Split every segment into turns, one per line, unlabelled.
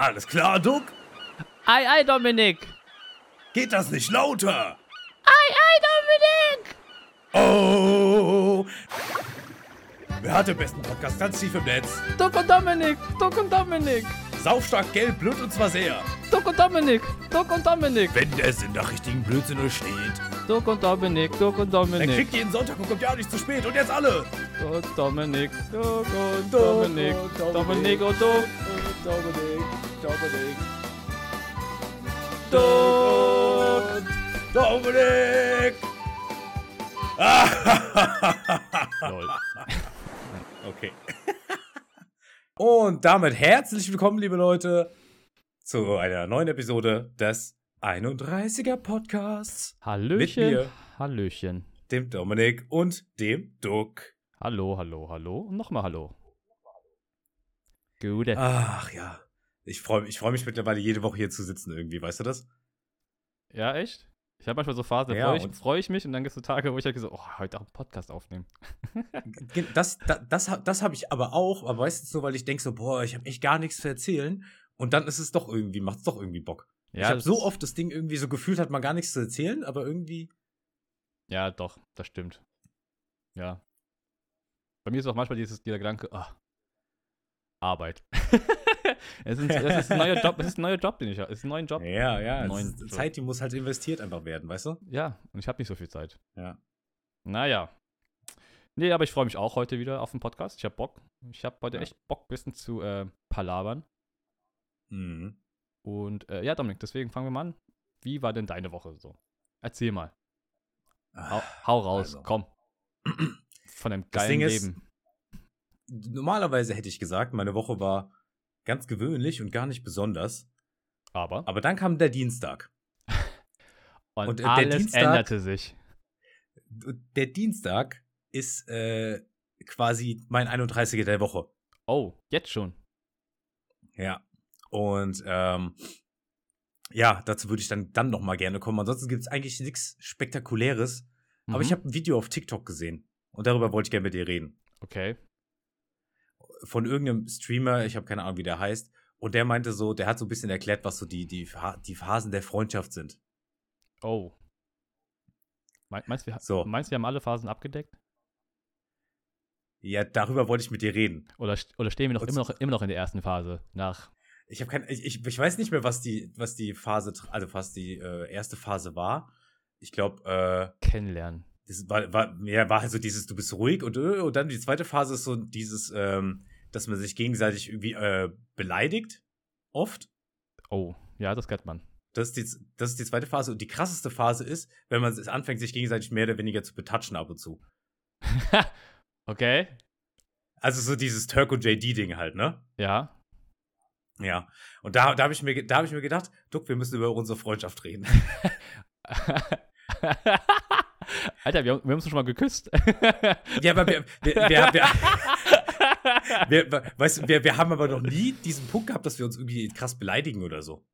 Alles klar, Duck?
Ei, ei, Dominik.
Geht das nicht lauter?
Ei, ei, Dominik.
Oh! Wer hat den besten Podcast ganz tief im Netz?
Duck und Dominik. Duck und Dominik.
Saufstark, gelb, blut und zwar sehr.
Duck und Dominik. Duck und Dominik.
Wenn der Sinn nach richtigen Blödsinn steht,
Duck und Dominik. Duck und
dann
Dominik.
kriegt jeden Sonntag und kommt ja nicht zu spät. Und jetzt alle!
Duck, Dominik. Duck und
Duck
Dominik.
und
Dominik und Duck.
Dominik, Dominik,
Duck.
Dominik!
Lol.
Okay. Und damit herzlich willkommen, liebe Leute, zu einer neuen Episode des 31er Podcasts.
Hallöchen.
Mit mir.
Hallöchen.
Dem Dominik und dem Duck.
Hallo, hallo, hallo. Und nochmal hallo. Gute.
Ach ja. Ich freue ich freu mich mittlerweile jede Woche hier zu sitzen irgendwie, weißt du das?
Ja, echt? Ich habe manchmal so Phasen, da
Ja,
freue ich, freu ich mich und dann gibt es so Tage, wo ich halt so, oh, heute auch einen Podcast aufnehmen.
Das, das, das, das habe ich aber auch, aber meistens so, weil ich denke so, boah, ich habe echt gar nichts zu erzählen. Und dann ist es doch irgendwie, macht es doch irgendwie Bock.
Ja,
ich habe so oft das Ding irgendwie so gefühlt, hat man gar nichts zu erzählen, aber irgendwie.
Ja, doch, das stimmt. Ja. Bei mir ist auch manchmal dieses, dieser Gedanke, ah, Arbeit. es, ist, es ist ein neuer Job, es ist ein neuer Job, den ich habe. Es ist ein neuer Job.
Ja, ja. Es ist Zeit, die muss halt investiert einfach werden, weißt du?
Ja, und ich habe nicht so viel Zeit.
Ja.
Naja. Nee, aber ich freue mich auch heute wieder auf den Podcast. Ich habe Bock. Ich habe heute
Ja.
echt Bock, ein bisschen zu äh, palabern.
Mhm.
Und äh, ja, Dominik, deswegen fangen wir mal an. Wie war denn deine Woche so? Erzähl mal. Hau, hau raus,
also.
komm. Von einem
Das
geilen
ist-
Leben.
Normalerweise hätte ich gesagt, meine Woche war ganz gewöhnlich und gar nicht besonders.
Aber,
Aber dann kam der Dienstag.
und,
und, äh, der
alles
Dienstag-
änderte sich.
Der Dienstag ist äh, quasi mein 31er der Woche.
Oh, jetzt schon.
Ja. Und ähm, ja, dazu würde ich dann, dann noch mal gerne kommen. Ansonsten gibt es eigentlich nichts Spektakuläres. Aber ich
Mhm.
habe ein Video auf TikTok gesehen. Und darüber wollte ich gerne mit dir reden.
Okay.
Von irgendeinem Streamer, ich habe keine Ahnung, wie der heißt. Und der meinte so, der hat so ein bisschen erklärt, was so die, die, die Phasen der Freundschaft sind.
Oh. Me- Meinst du, wir,
So.
meinst, wir haben alle Phasen abgedeckt?
Ja, darüber wollte ich mit dir reden.
Oder, oder stehen wir noch immer, noch immer noch in der ersten Phase? Nach.
Ich habe kein, ich, ich, ich weiß nicht mehr, was die, was die Phase, also was die äh, erste Phase war. Ich glaube, äh,
Kennenlernen.
das war, war, ja, war halt so dieses, du bist ruhig und, äh, und dann die zweite Phase ist so dieses, ähm, dass man sich gegenseitig irgendwie äh, beleidigt. Oft.
Oh, ja, das kennt man.
Das ist, die, das ist die zweite Phase. Und die krasseste Phase ist, wenn man es anfängt, sich gegenseitig mehr oder weniger zu betatschen ab und zu.
okay.
Also so dieses Turco-JD-Ding halt, ne?
Ja.
Ja. Und da, da habe ich, mir da hab ich mir gedacht, Duck, wir müssen über unsere Freundschaft reden.
Alter, wir, haben- wir haben uns schon mal geküsst.
ja, aber wir, wir, wir, haben- wir, wir, weißt wir, wir haben aber noch nie diesen Punkt gehabt, dass wir uns irgendwie krass beleidigen oder so.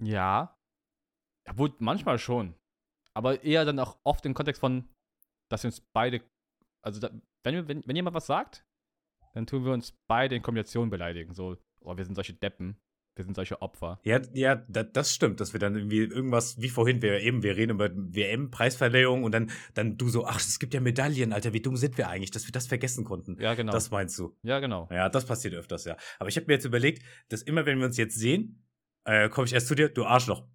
ja. Ja, wohl, manchmal schon. Aber eher dann auch oft im Kontext von, dass wir uns beide. Also, da, wenn, wenn, wenn jemand was sagt, dann tun wir uns beide in Kombination beleidigen. So, oh, wir sind solche Deppen. Wir sind solche Opfer.
Ja, ja, da, das stimmt, dass wir dann irgendwie irgendwas, wie vorhin, wir eben, wir reden über WM-Preisverleihung und dann, dann du so, ach, es gibt ja Medaillen, Alter, wie dumm sind wir eigentlich, dass wir das vergessen konnten.
Ja, genau.
Das meinst du.
ja, genau.
Ja, das passiert öfters, ja. Aber ich habe mir jetzt überlegt, dass immer, wenn wir uns jetzt sehen, äh, komme ich erst zu dir, du Arschloch.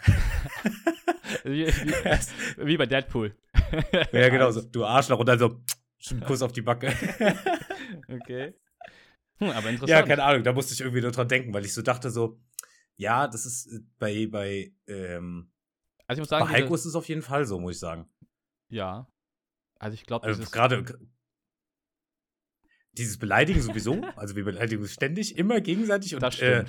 Wie, wie, wie bei Deadpool.
Ja, genau so, du Arschloch und dann so, einen Kuss auf die Backe.
Okay. Hm, aber interessant.
ja, keine Ahnung, da musste ich irgendwie nur dran denken, weil ich so dachte so, ja, das ist äh, bei, bei, ähm,
Also ich muss
bei
sagen,
Heiko
diese,
ist es auf jeden Fall so, muss ich sagen.
ja. Also ich glaube,
Also gerade dieses Beleidigen sowieso, also wir beleidigen uns ständig, immer gegenseitig und
Das
äh,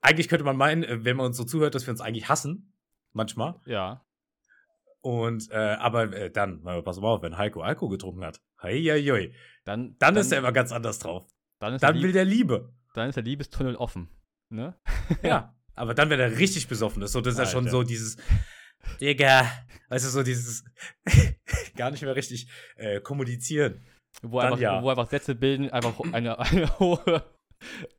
eigentlich könnte man meinen, äh, wenn man uns so zuhört, dass wir uns eigentlich hassen, manchmal.
ja.
Und äh, aber äh, dann, pass mal auf, wenn Heiko Alkohol getrunken hat, hei, hei, hei,
Dann,
dann, ist er immer ganz anders drauf.
dann ist
Dann
der
will der Liebe.
dann ist der Liebestunnel offen. Ne?
Ja. Aber dann, wenn er richtig besoffen ist, so das ist ja schon so dieses Digga, also so dieses gar nicht mehr richtig äh, kommunizieren.
Wo
Dann
einfach,
ja.
wo einfach Sätze bilden, einfach eine, eine hohe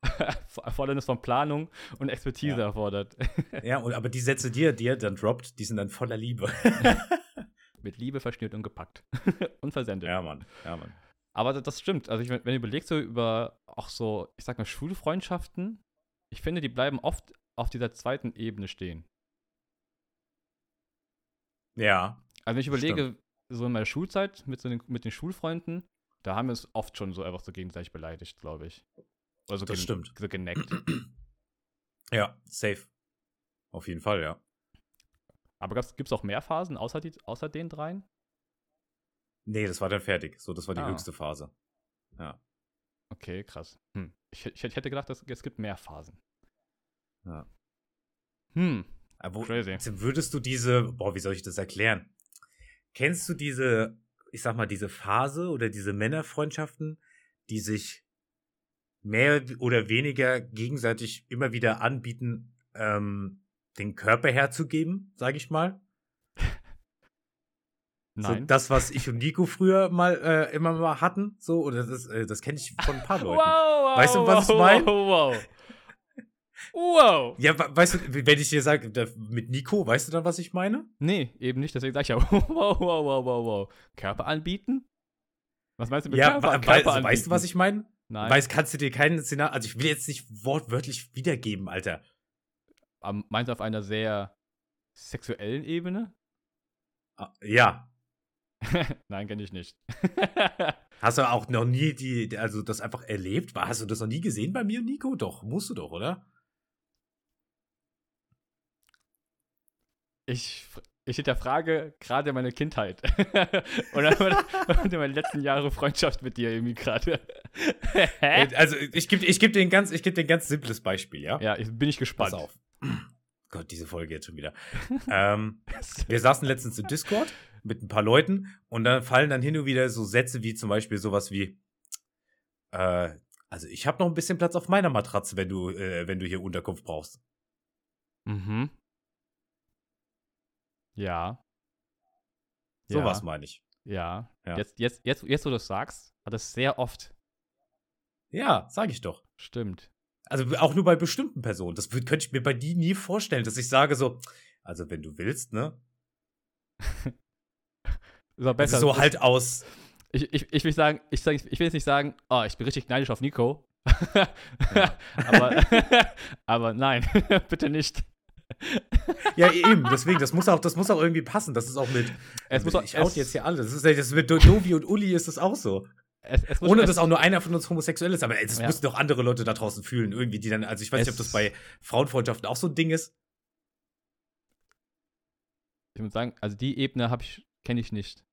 Erfordernis von Planung und Expertise
Ja.
erfordert.
Ja, und, aber die Sätze, die er dir dann droppt, die sind dann voller Liebe.
Mit Liebe verschnürt und gepackt. und versendet.
ja, Mann. Ja, Mann.
Aber das stimmt. Also, ich, wenn du überlegst, so über auch so, ich sag mal, Schulfreundschaften, ich finde, die bleiben oft auf dieser zweiten Ebene stehen.
Ja.
Also, wenn ich überlege, so in meiner Schulzeit mit, so den, mit den Schulfreunden, da haben wir es oft schon so einfach so gegenseitig beleidigt, glaube ich. Oder so,
Das stimmt.
so geneckt.
Ja, safe. Auf jeden Fall, ja.
Aber gibt es auch mehr Phasen außer, die, außer den dreien?
Nee, das war dann fertig. So, das war die
Ah.
höchste Phase. Ja.
Okay, krass. Hm. Ich, ich, ich hätte gedacht, dass, es gibt mehr Phasen.
ja.
Hm.
Aber wo,
Crazy.
würdest du diese, boah, wie soll ich das erklären? Kennst du diese, ich sag mal, diese Phase oder diese Männerfreundschaften, die sich mehr oder weniger gegenseitig immer wieder anbieten, ähm, den Körper herzugeben, sag ich mal? So
Nein.
das, was ich und Nico früher mal äh, immer mal hatten, so, oder das, äh, das kenne ich von ein paar Leuten.
wow,
Weißt du, was ich
wow,
mein?
Wow, wow. Wow.
Ja, weißt du, wenn ich dir sage, mit Nico, weißt du dann, was ich meine?
Nee, eben nicht. Deswegen sag ich ja, wow, wow, wow, wow, wow. Körper anbieten? Was meinst du mit
Ja,
Körper, Körper
also,
anbieten?
weißt du, was ich meine?
Nein.
Weißt, kannst du dir keinen Szenario, also ich will jetzt nicht wortwörtlich wiedergeben, Alter.
Meinst du auf einer sehr sexuellen Ebene?
Ah, Ja.
Nein, kenne ich nicht.
Hast du auch noch nie die, die- also das einfach erlebt? Hast du das noch nie gesehen bei mir und Nico? Doch, musst du doch, oder?
ich, ich hinterfrage gerade meine Kindheit. Oder und meine letzten Jahre Freundschaft mit dir irgendwie gerade.
Äh, Also ich gebe ich geb dir ein ganz, ich gebe dir ein ganz simples Beispiel, ja?
Ja, ich, bin ich gespannt.
Pass auf. Gott, diese Folge jetzt schon wieder. ähm, wir saßen letztens im Discord mit ein paar Leuten und dann fallen dann hin und wieder so Sätze wie zum Beispiel sowas wie, äh, also ich habe noch ein bisschen Platz auf meiner Matratze, wenn du, äh, wenn du hier Unterkunft brauchst.
Mhm. Ja.
Sowas
ja.
meine ich.
Ja.
Ja.
Jetzt, jetzt, jetzt, jetzt, wo du das sagst, hat das sehr oft.
Ja, sage ich doch.
Stimmt.
Also auch nur bei bestimmten Personen. Das könnte ich mir bei die nie vorstellen, dass ich sage so, also wenn du willst, ne?
Auch
Besser.
besser.
so halt aus.
ich, ich, ich will sagen, ich, sag, ich will jetzt nicht sagen, oh, ich bin richtig neidisch auf Nico. aber, aber nein, bitte nicht.
Ja, eben, deswegen, das muss auch, das muss auch irgendwie passen. Das ist auch mit.
Es muss auch-
ich out
es-
jetzt hier alle. Das ist das mit Dovi und Uli ist das auch so.
Es, es
Ohne
es,
dass auch nur einer von uns homosexuell ist, aber ey, das
Ja.
müssen doch andere Leute da draußen fühlen, irgendwie, die dann, also ich weiß nicht, ob das
Es-
bei Frauenfreundschaften auch so ein Ding ist.
Ich muss sagen, also die Ebene habe ich, kenne ich nicht.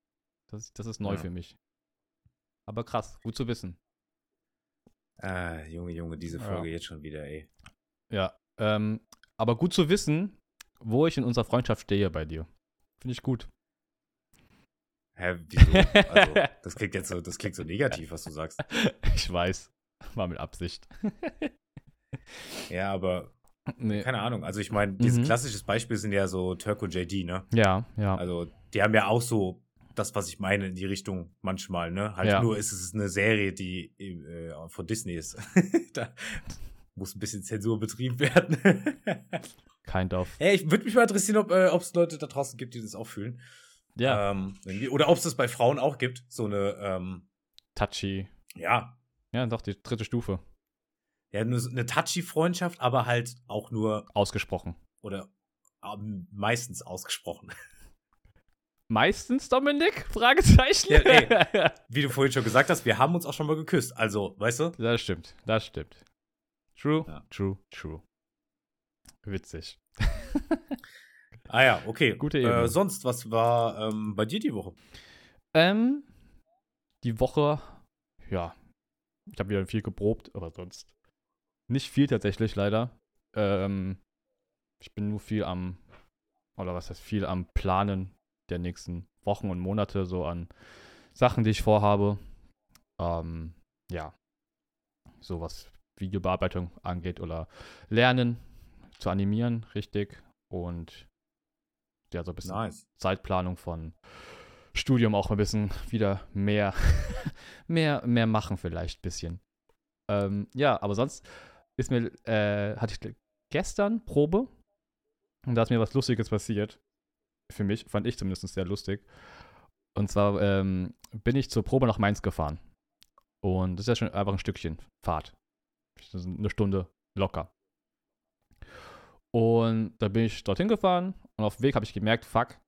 Das, das ist neu
Ja.
für mich. Aber krass, gut zu wissen.
Ah, Junge, Junge, diese
Ja.
Folge jetzt schon wieder, ey.
Ja. Ähm, aber gut zu wissen, wo ich in unserer Freundschaft stehe bei dir. Finde ich gut.
Hä, wieso? Also, das klingt jetzt so, das klingt so negativ, was du sagst.
Ich weiß. War mit Absicht.
Ja, aber
nee.
keine Ahnung. Also ich meine, dieses
Mhm.
klassisches Beispiel sind ja so und JD, ne?
Ja, ja.
Also die haben ja auch so das, was ich meine, in die Richtung manchmal, ne? Halt
Ja.
nur ist es eine Serie, die äh, von Disney ist. da muss ein bisschen Zensur betrieben werden.
Kind of.
hey, ich würde mich mal interessieren, ob äh, es Leute da draußen gibt, die das auch fühlen.
Ja,
Ähm, oder ob es das bei Frauen auch gibt. So eine, ähm,
touchy.
ja,
Ja, doch, die dritte Stufe.
ja, eine touchy Freundschaft, aber halt auch nur
Ausgesprochen.
oder ähm, meistens ausgesprochen.
Meistens, Dominik? Fragezeichen.
Ja, ey. Wie du vorhin schon gesagt hast, wir haben uns auch schon mal geküsst. Also, weißt du?
Das stimmt, das stimmt. True,
Ja.
true, true. Witzig.
Ah ja, okay.
Gute Ebene.
Äh, sonst, was war ähm, bei dir die Woche?
Ähm, die Woche, ja, ich habe wieder viel geprobt, aber sonst nicht viel tatsächlich, leider. Ähm, ich bin nur viel am, oder was heißt viel am Planen der nächsten Wochen und Monate, so an Sachen, die ich vorhabe. Ähm, ja, so was Videobearbeitung angeht oder Lernen zu animieren, richtig. Und ja, so ein bisschen
Nice.
Zeitplanung von Studium auch ein bisschen wieder mehr, mehr, mehr machen vielleicht ein bisschen. Ähm, ja, aber sonst ist mir, äh, hatte ich gestern Probe und da ist mir was Lustiges passiert. Für mich, fand ich zumindest sehr lustig. Und zwar ähm, bin ich zur Probe nach Mainz gefahren. Und das ist ja schon einfach ein Stückchen Fahrt. Ist eine Stunde locker. Und da bin ich dorthin gefahren und auf dem Weg habe ich gemerkt, fuck,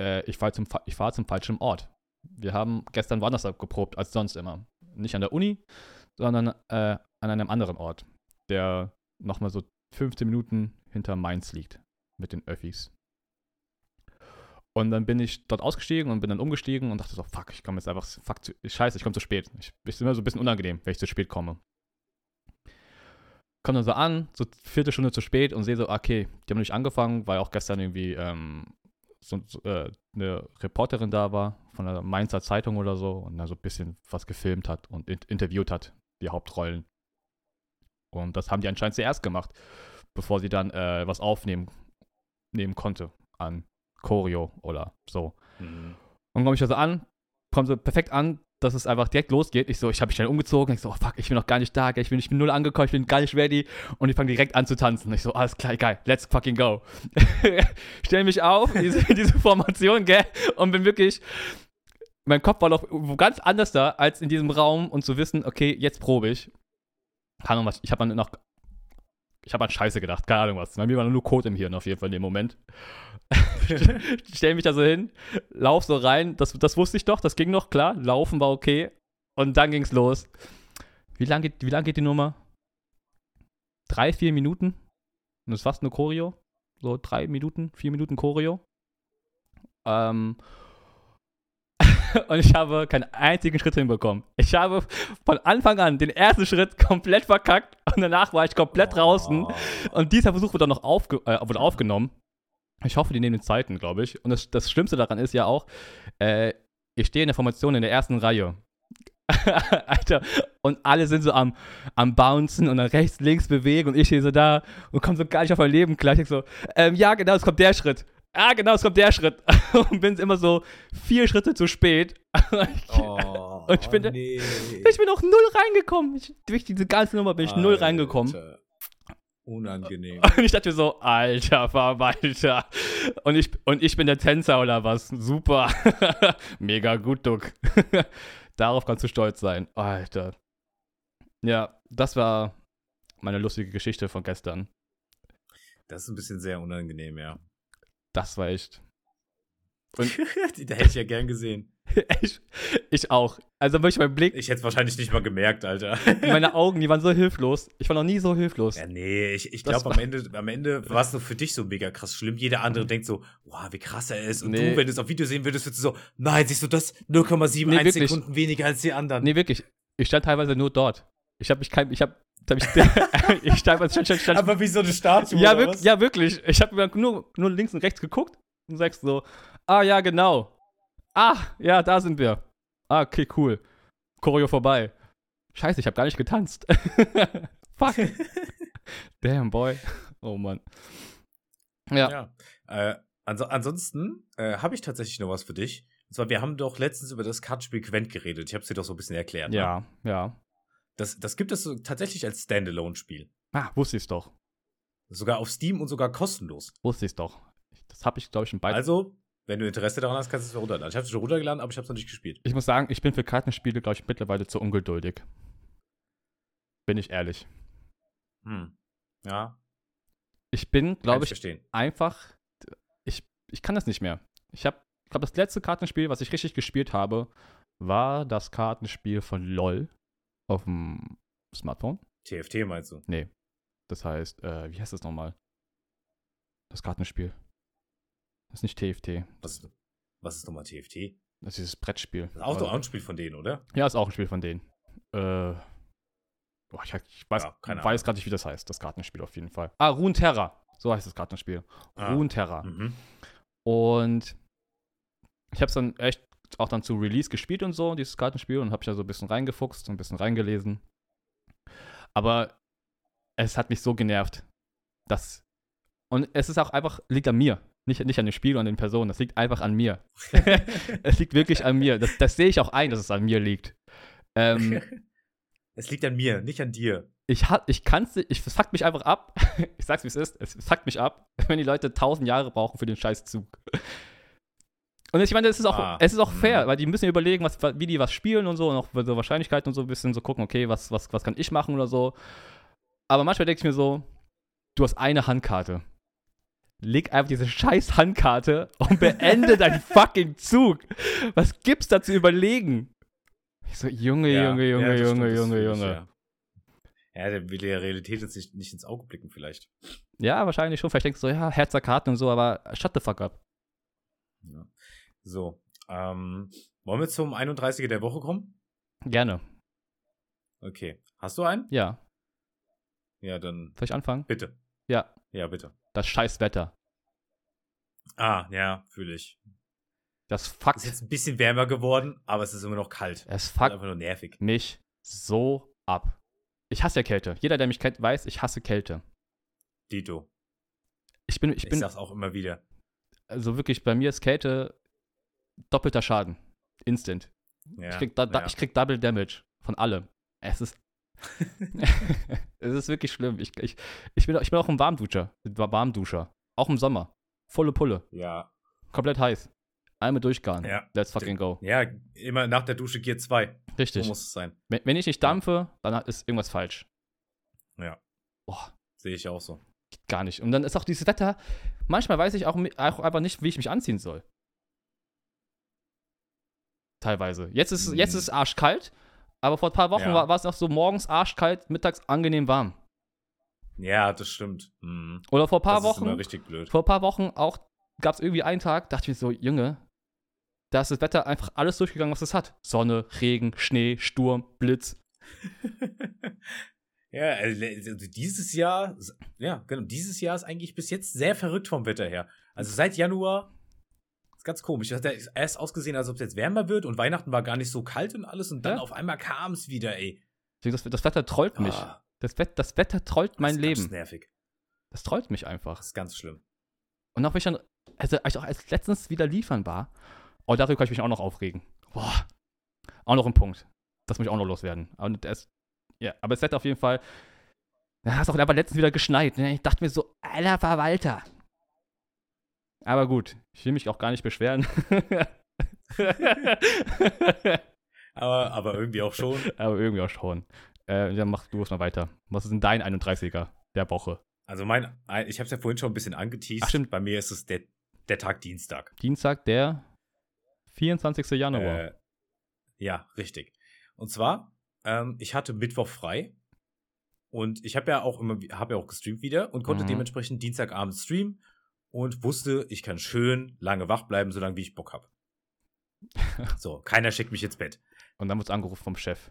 äh, ich fahre zum, fahr zum falschen Ort. Wir haben gestern woanders geprobt als sonst immer. Nicht an der Uni, sondern äh, an einem anderen Ort, der nochmal so 15 Minuten hinter Mainz liegt mit den Öffis. Und dann bin ich dort ausgestiegen und bin dann umgestiegen und dachte so, fuck, ich komme jetzt einfach, fuck, scheiße, ich komme zu spät. Ich, ich bin immer so ein bisschen unangenehm, wenn ich zu spät komme. Komme dann so an, so vierte Stunde zu spät und sehe so, okay, die haben nicht angefangen, weil auch gestern irgendwie ähm, so, äh, eine Reporterin da war von der Mainzer Zeitung oder so und da so ein bisschen was gefilmt hat und in interviewt hat, die Hauptrollen. Und das haben die anscheinend zuerst gemacht, bevor sie dann äh, was aufnehmen nehmen konnte an Choreo oder so. Mhm. Und komme ich also an, kommt so perfekt an, dass es einfach direkt losgeht. Ich so, ich habe mich schnell umgezogen. Ich so, oh fuck, ich bin noch gar nicht da. Ich bin, ich bin null angekommen, ich bin gar nicht ready. Und ich fange direkt an zu tanzen. Ich so, alles klar, geil, let's fucking go. Stell mich auf, diese, diese Formation, gell? Und bin wirklich, mein Kopf war noch ganz anders da, als in diesem Raum und zu wissen, okay, jetzt probe ich. Keine Ahnung, was, ich habe dann noch ich habe an Scheiße gedacht, keine Ahnung was. Bei mir war nur Code im Hirn auf jeden Fall in dem Moment. Stell mich da so hin, lauf so rein, das, das wusste ich doch, das ging noch, klar. Laufen war okay. Und dann ging's los. Wie lange geht, wie lang geht die Nummer? Drei, vier Minuten? Und das ist fast eine Choreo. So drei Minuten, vier Minuten Choreo. Ähm, und ich habe keinen einzigen Schritt hinbekommen. Ich habe von Anfang an den ersten Schritt komplett verkackt und danach war ich komplett draußen. Oh. Und dieser Versuch wurde dann noch aufge äh, wurde aufgenommen. Ich hoffe, die nehmen die Zeiten, glaube ich. Und das, das, Schlimmste daran ist ja auch, äh, ich stehe in der Formation in der ersten Reihe. Alter, und alle sind so am, am Bouncen und dann rechts, links bewegen und ich stehe so da und komme so gar nicht auf mein Leben klar. Ich so, ähm, ja, genau, es kommt der Schritt ah, genau, es kommt der Schritt. und bin immer so vier Schritte zu spät.
oh,
und ich bin, nee. ich bin auch null reingekommen. Ich, durch diese ganze Nummer bin ich Alter. null reingekommen.
Unangenehm.
Und ich dachte mir so, alter Verwalter. Und ich, und ich bin der Tänzer oder was? Super. Mega gut, Duck. Darauf kannst du stolz sein. Alter. Ja, das war meine lustige Geschichte von gestern.
Das ist ein bisschen sehr unangenehm, ja.
Das war echt.
Und die hätte ich ja gern gesehen.
ich, ich auch. Also wirklich mein Blick.
Ich hätte es wahrscheinlich nicht mal gemerkt, Alter.
Meine Augen, die waren so hilflos. Ich war noch nie so hilflos.
Ja, nee, ich, ich glaube, am Ende, am Ende war es so für dich so mega krass schlimm. Jeder andere denkt so, wow, wie krass er ist. Und nee. du, wenn du es auf Video sehen würdest, würdest du so, nein, siehst du das? 0,71 nee, Sekunden weniger als die anderen.
Nee, wirklich. Ich stand teilweise nur dort. Ich habe mich kein, ich habe ich, ich stand, stand, stand, stand,
Aber wie so eine Statue.
Ja, wirk ja wirklich. Ich habe nur, nur links und rechts geguckt und sagst so, ah ja, genau. Ah, ja, da sind wir. Ah, okay, cool. Choreo vorbei. Scheiße, ich habe gar nicht getanzt. Fuck. Damn, boy. Oh Mann.
Ja. ja. Äh, ans ansonsten äh, habe ich tatsächlich noch was für dich. Und zwar, wir haben doch letztens über das Kartenspiel Quent geredet. Ich habe es dir doch so ein bisschen erklärt.
Ja, ne? ja.
Das, das gibt es so tatsächlich als Standalone-Spiel.
Ah, wusste ich doch.
Sogar auf Steam und sogar kostenlos.
Wusste ich doch. Das habe ich, glaube ich, schon beide.
Also, wenn du Interesse daran hast, kannst du es runterladen. Ich habe es schon runtergeladen, aber ich habe es noch nicht gespielt.
Ich muss sagen, ich bin für Kartenspiele, glaube ich, mittlerweile zu ungeduldig. Bin ich ehrlich.
Hm. Ja.
Ich bin, glaube ich, ich einfach. Ich, ich kann das nicht mehr. Ich habe, ich glaube, das letzte Kartenspiel, was ich richtig gespielt habe, war das Kartenspiel von LOL auf dem Smartphone.
TFT meinst du?
Nee. Das heißt, äh, wie heißt das nochmal? Das Kartenspiel. Das ist nicht TFT.
Was, was ist nochmal TFT?
Das ist dieses Brettspiel.
Das ist auch, auch ein Spiel von denen, oder?
Ja, ist auch ein Spiel von denen. Äh, boah, ich, ich, weiß, ja, weiß gerade nicht, wie das heißt, das Kartenspiel auf jeden Fall. Ah, Runeterra. So heißt das Kartenspiel. Ah. Runeterra. Mhm. Und ich habe es dann echt auch dann zu Release gespielt und so, dieses Kartenspiel, und habe ich da so ein bisschen reingefuchst, und ein bisschen reingelesen. Aber es hat mich so genervt, dass. Und es ist auch einfach, liegt an mir. Nicht, nicht an dem Spiel und an den Personen, das liegt einfach an mir. es liegt wirklich an mir. Das, das sehe ich auch ein, dass es an mir liegt. Ähm,
Es liegt an mir, nicht an dir.
Ich, ich kann's nicht, ich, es fuckt mich einfach ab. ich sag's wie es ist, es fuckt mich ab, wenn die Leute tausend Jahre brauchen für den Scheißzug. Und ich meine, es ist auch,
Ah,
es ist auch fair,
mhm.
weil die müssen ja überlegen, was, wie die was spielen und so und auch so Wahrscheinlichkeiten und so ein bisschen so gucken, okay, was, was, was kann ich machen oder so. Aber manchmal denke ich mir so, du hast eine Handkarte. Leg einfach diese scheiß Handkarte und beende deinen fucking Zug. Was gibt's da zu überlegen? Ich so, Junge,
Ja,
Junge,
ja,
Junge,
stimmt,
Junge, Junge, Junge.
Ja. ja, der will der Realität jetzt nicht, nicht ins Auge blicken, vielleicht.
Ja, wahrscheinlich schon. Vielleicht denkst du so, ja, Herzer Karten und so, aber shut the fuck up.
Ja. So, ähm, wollen wir zum 31er der Woche kommen?
Gerne.
Okay. Hast du einen?
Ja.
Ja, dann
Soll ich anfangen?
bitte.
Ja.
Ja, bitte.
Das scheiß Wetter.
Ah, ja, fühle ich.
Das
Ist
fuckt,
jetzt ein bisschen wärmer geworden, aber es ist immer noch kalt.
es
Ist
fuckt
einfach nur nervig.
mich so ab. Ich hasse ja Kälte. Jeder, der mich kennt, weiß, ich hasse Kälte.
Dito.
Ich bin, ich
Ich,
bin,
sag's auch immer wieder.
also wirklich, bei mir ist Kälte doppelter Schaden. Instant.
Ja,
ich, krieg da,
ja.
ich krieg Double Damage von allem. Es ist, es ist wirklich schlimm. Ich, ich, ich, bin, ich bin auch ein Warmduscher. Warmduscher. Auch im Sommer. Volle Pulle.
ja,
Komplett heiß. Einmal durchgaren.
Ja.
Let's fucking go.
ja, immer nach der Dusche Gear 2. So
Richtig.
muss es sein.
Wenn, wenn ich nicht dampfe, dann ist irgendwas falsch.
Ja,
Boah,
sehe ich auch so.
geht gar nicht. Und dann ist auch dieses Wetter, manchmal weiß ich auch, auch einfach nicht, wie ich mich anziehen soll. Teilweise. Jetzt ist, jetzt
Mhm.
ist es arschkalt, aber vor ein paar Wochen
Ja.
war, war es noch so morgens arschkalt, mittags angenehm warm.
Ja, das stimmt. Mhm.
Oder vor ein paar
das ist immer
Wochen,
richtig blöd.
vor ein paar Wochen auch gab es irgendwie einen Tag, dachte ich mir so, Junge, da ist das Wetter einfach alles durchgegangen, was es hat. Sonne, Regen, Schnee, Sturm, Blitz.
ja, also also dieses Jahr, ja, genau, dieses Jahr ist eigentlich bis jetzt sehr verrückt vom Wetter her. Also seit Januar ist ganz komisch. Das hat erst ausgesehen, als ob es jetzt wärmer wird und Weihnachten war gar nicht so kalt und alles und dann
Ja.
auf einmal kam es wieder, ey.
Das, das Wetter trollt mich.
Ah,
Das, Wett, das Wetter trollt mein
das ist
Leben.
nervig.
Das trollt mich einfach.
Das ist ganz schlimm.
Und auch wenn ich dann, also als ich auch als letztens wieder liefern war, oh, darüber kann ich mich auch noch aufregen. Boah. Auch noch ein Punkt. Das muss ich auch noch loswerden. Und es, ja, aber es hätte auf jeden Fall, da hast auch aber letztens wieder geschneit. Ne? Ich dachte mir so, alter Verwalter. Aber gut, ich will mich auch gar nicht beschweren.
Aber, aber irgendwie auch schon.
aber irgendwie auch schon. Äh, dann mach du es mal weiter. Was ist denn dein 31er der Woche?
Also mein, ich habe es ja vorhin schon ein bisschen angeteased.
Ach, stimmt.
Bei mir ist es der, der Tag Dienstag.
Dienstag, der 24. Januar.
Äh, ja, richtig. Und zwar, ähm, ich hatte Mittwoch frei und ich habe ja auch immer, habe ja auch gestreamt wieder und konnte
Mhm.
dementsprechend Dienstagabend streamen und wusste, ich kann schön lange wach bleiben, solange wie ich Bock habe. so, keiner schickt mich ins Bett.
Und dann wird angerufen vom Chef.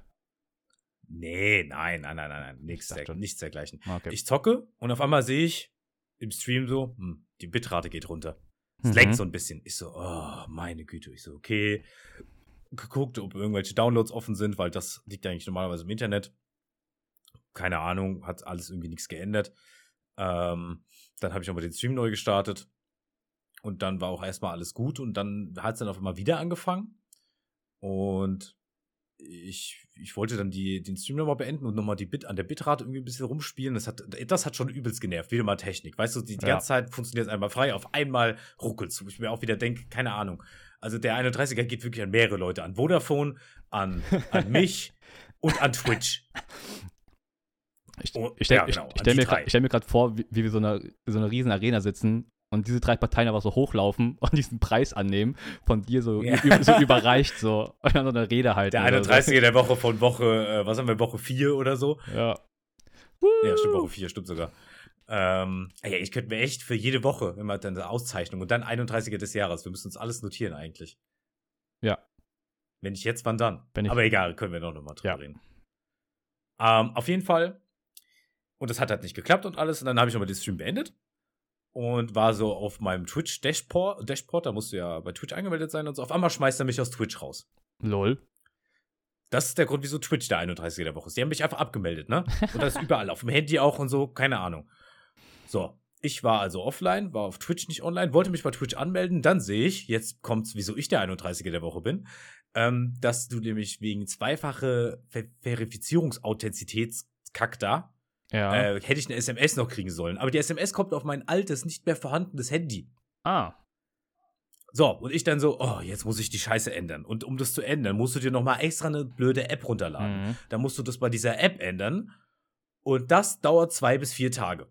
Nee, nein, nein, nein, nein, nein, nichts, der, nichts dergleichen.
Ah, Okay.
Ich zocke und auf einmal sehe ich im Stream so, hm, die Bitrate geht runter. Es
Mhm.
leckt so ein bisschen. Ich so, oh, meine Güte. Ich so, okay. Geguckt, ob irgendwelche Downloads offen sind, weil das liegt eigentlich normalerweise im Internet. Keine Ahnung, hat alles irgendwie nichts geändert. Ähm, dann habe ich nochmal den Stream neu gestartet. Und dann war auch erstmal alles gut. Und dann hat es dann auf einmal wieder angefangen. Und ich, ich wollte dann die, den Stream nochmal beenden und nochmal die Bit an der Bitrate irgendwie ein bisschen rumspielen. Das hat, das hat schon übelst genervt. Wieder mal Technik. Weißt du, die, die
Ja.
ganze Zeit funktioniert es einmal frei, auf einmal ruckelt Wo ich mir auch wieder denke, keine Ahnung. Also der 31er geht wirklich an mehrere Leute. An Vodafone, an, an mich und an Twitch.
Ich,
Oh,
ich stelle
ja, genau,
stell mir, stell mir gerade vor, wie, wie wir so einer so einer riesen Arena sitzen und diese drei Parteien aber so hochlaufen und diesen Preis annehmen, von dir so,
Ja.
so überreicht so und dann so eine Rede halten.
Der
oder so.
31er der Woche von Woche, äh, was haben wir, Woche 4 oder so?
Ja.
Ja, stimmt, Woche 4, stimmt sogar. Ähm, ja, ich könnte mir echt für jede Woche immer dann eine Auszeichnung und dann 31er des Jahres. Wir müssen uns alles notieren eigentlich.
Ja.
Wenn nicht jetzt, wann dann? Aber egal, können wir noch mal drüber
Ja.
reden. Ähm, auf jeden Fall. Und das hat halt nicht geklappt und alles. Und dann habe ich aber den Stream beendet und war so auf meinem Twitch-Dashboard. Dashboard, da musst du ja bei Twitch angemeldet sein und so. Auf einmal schmeißt er mich aus Twitch raus.
Lol.
Das ist der Grund, wieso Twitch der 31. der Woche ist. Die haben mich einfach abgemeldet, ne? Und das ist überall, auf dem Handy auch und so, keine Ahnung. So, ich war also offline, war auf Twitch nicht online, wollte mich bei Twitch anmelden, dann sehe ich, jetzt kommt's, wieso ich der 31. der Woche bin. ähm, dass du nämlich wegen zweifache Ver Verifizierungsauthentizitätskack da,
Ja.
äh, hätte ich eine SMS noch kriegen sollen. Aber die SMS kommt auf mein altes, nicht mehr vorhandenes Handy.
ah.
So, und ich dann so, oh, jetzt muss ich die Scheiße ändern. Und um das zu ändern, musst du dir nochmal extra eine blöde App runterladen.
Mhm.
Dann musst du das bei dieser App ändern. Und das dauert zwei bis vier Tage.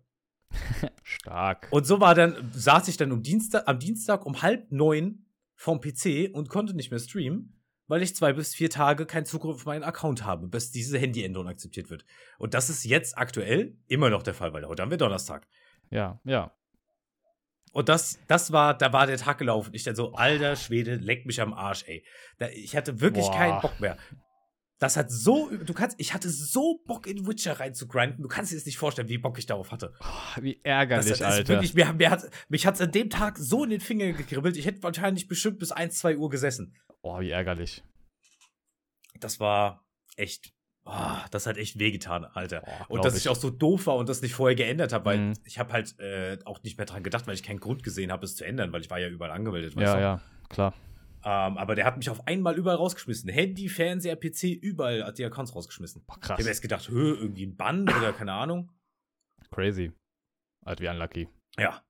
Stark.
Und so war dann, saß ich dann um Dienstag, am Dienstag um halb neun vom PC und konnte nicht mehr streamen, weil ich zwei bis vier Tage keinen Zugriff auf meinen Account habe, bis diese Handyänderung akzeptiert wird. Und das ist jetzt aktuell immer noch der Fall, weil heute haben wir Donnerstag.
Ja, ja.
Und das, das war, da war der Tag gelaufen. Ich dann so, alter Schwede, leck mich am Arsch, ey. Da, ich hatte wirklich
Boah.
keinen Bock mehr. Das hat so, du kannst, ich hatte so Bock in Witcher rein zu grinden. Du kannst dir das nicht vorstellen, wie Bock ich darauf hatte.
Oh, wie
Das,
ärgerlich,
das ist
Alter.
wirklich, mir, mir hat, mich hat's an dem Tag so in den Finger gekribbelt. Ich hätte wahrscheinlich bestimmt bis 1, 2 Uhr gesessen.
oh, wie ärgerlich.
Das war echt, oh, das hat echt wehgetan, Alter.
Boah,
Und dass ich. auch so doof war und das nicht vorher geändert habe, weil
Mhm.
ich habe halt äh, auch nicht mehr dran gedacht, weil ich keinen Grund gesehen habe, es zu ändern, weil ich war ja überall angemeldet.
Ja, ja, klar.
Ähm, aber der hat mich auf einmal überall rausgeschmissen. Handy, Fernseher, PC, überall hat die Accounts rausgeschmissen.
Boah,
Ich
krass.
habe erst gedacht, hö, irgendwie ein Bann oder keine Ahnung.
Crazy. Alter, wie unlucky.
Ja.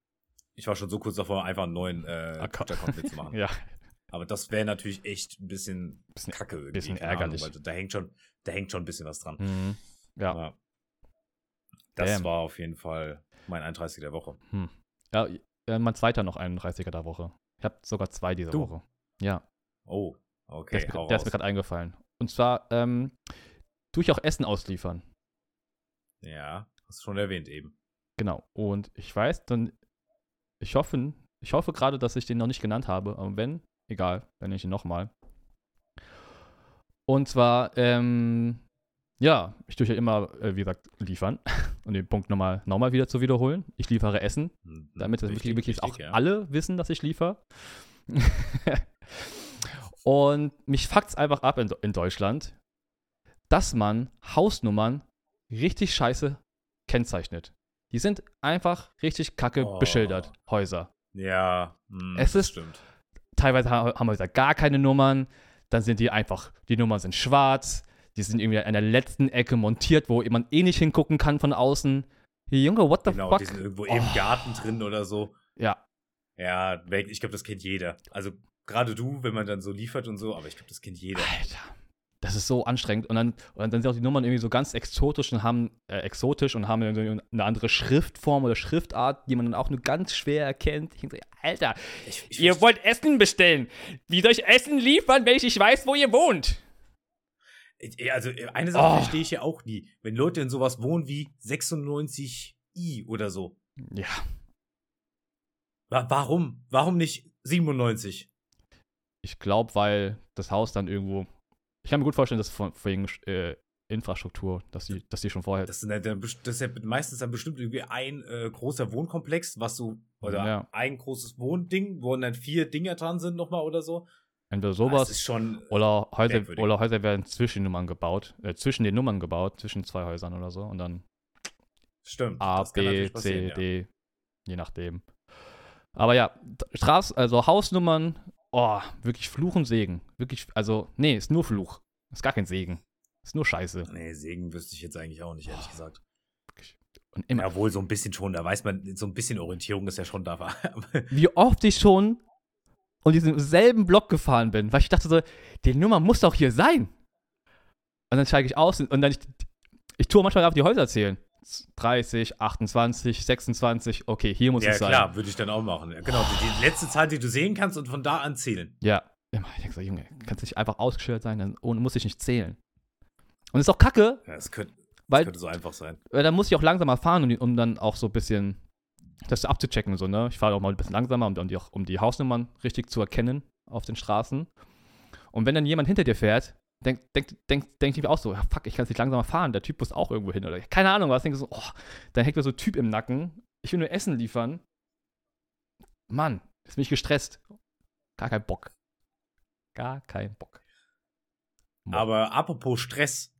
Ich war schon so kurz davor, einfach einen neuen äh,
Account.
Twitter-Account mitzumachen.
Ja,
Aber das wäre natürlich echt ein bisschen,
Bisschen-
kacke irgendwie.
bisschen
Ahnung,
ärgerlich.
weil da hängt schon, da hängt schon ein bisschen was dran.
mhm. ja.
Ja. Das
Damn.
war auf jeden Fall mein 31. der Woche.
ja äh, mein zweiter noch 31er der Woche. Ich habe sogar zwei diese
Du.
Woche. Ja,
Oh,
der,
okay, hau
der ist mir gerade eingefallen. Und zwar ähm, tue ich auch Essen ausliefern.
Ja, hast du schon erwähnt eben.
Genau. Und ich weiß, dann, ich hoffe, ich hoffe gerade, dass ich den noch nicht genannt habe. Aber wenn, egal, dann nenne ich ihn nochmal. Und zwar, ähm, ja, ich tue ja immer, äh, wie gesagt, liefern. Um den Punkt nochmal noch mal wieder zu wiederholen. Ich liefere Essen,
Hm,
damit das wirklich, wirklich auch
ja.
alle wissen, dass ich liefere. Und mich fuckt's einfach ab in, in Deutschland, dass man Hausnummern richtig scheiße kennzeichnet. Die sind einfach richtig kacke
Oh.
beschildert, Häuser.
Ja, hm,
Es
das
ist-
stimmt.
Teilweise ha- haben Häuser gar keine Nummern, dann sind die einfach, die Nummern sind schwarz, die sind irgendwie an der letzten Ecke montiert, wo man eh nicht hingucken kann von außen. Junge, what the
Genau,
fuck?
die sind irgendwo
Oh.
im Garten drin oder so.
Ja,
Ja, ich glaube, das kennt jeder. Also gerade du, wenn man dann so liefert und so, aber ich glaube, das kennt jeder.
Alter, das ist so anstrengend. Und dann, und dann sind auch die Nummern irgendwie so ganz exotisch und haben, äh, exotisch und haben eine andere Schriftform oder Schriftart, die man dann auch nur ganz schwer erkennt. Ich denke, so, Alter,
Ich, ich
ihr wollt Essen bestellen. Wie soll ich Essen liefern, wenn ich nicht weiß, wo ihr wohnt?
Ich- Also eine Sache
Oh.
verstehe ich ja auch nie. Wenn Leute in sowas wohnen wie 96i oder so.
Ja,
Wa- Warum? Warum nicht 97?
Ich glaube, weil das Haus dann irgendwo. Ich kann mir gut vorstellen, dass von, wegen äh, Infrastruktur, dass die, dass die schon vorher.
Das, ja dann best- das ist ja meistens dann bestimmt irgendwie ein äh, großer Wohnkomplex, was so, oder
Ja.
ein großes Wohnding, wo dann vier Dinger dran sind nochmal oder so.
entweder
Das
sowas
ist schon.
oder Häuser,
merkwürdig.
oder Häuser werden zwischen Nummern gebaut, äh, zwischen den Nummern gebaut, zwischen zwei Häusern oder so. Und dann
Stimmt.
A, B, C,
passieren, ja.
D, je nachdem. Aber ja, Straß, also Hausnummern, oh, wirklich Fluch und Segen. Wirklich, also, nee, ist nur Fluch. Ist gar kein Segen. Ist nur Scheiße.
Nee, Segen wüsste ich jetzt eigentlich auch nicht, ehrlich gesagt.
Und immer,
Ja, wohl so ein bisschen schon, da weiß man, so ein bisschen Orientierung ist ja schon da.
Wie oft ich schon um diesen selben Block gefahren bin, weil ich dachte so, die Nummer muss doch hier sein. Und dann steige ich aus und dann, ich, ich tue manchmal auf die Häuser zählen. 30, 28, 26, okay, hier muss
ja,
es sein.
klar, würde ich dann auch machen. Ja, genau, die, die letzte Zahl, die du sehen kannst und von da an zählen.
Ja, immer. Ich denke so, Junge, kannst nicht einfach ausgeschildert sein, dann ohne, muss ich nicht zählen. Und ist auch kacke,
Ja, das könnte, das
weil,
könnte so einfach sein.
weil dann muss ich auch langsamer fahren, um, um dann auch so ein bisschen das abzuchecken. So, ne? Ich fahre auch mal ein bisschen langsamer, um, um, die, um die Hausnummern richtig zu erkennen auf den Straßen. Und wenn dann jemand hinter dir fährt, denkt denk, denk, denk ich mir auch so, ja, fuck, ich kann jetzt nicht langsamer fahren, der Typ muss auch irgendwo hin. Oder keine Ahnung was. Denke so, oh, dann hängt mir so ein Typ im Nacken. Ich will nur Essen liefern. Mann, jetzt bin ich gestresst. Gar kein Bock. Gar kein Bock. Boah.
Aber apropos Stress,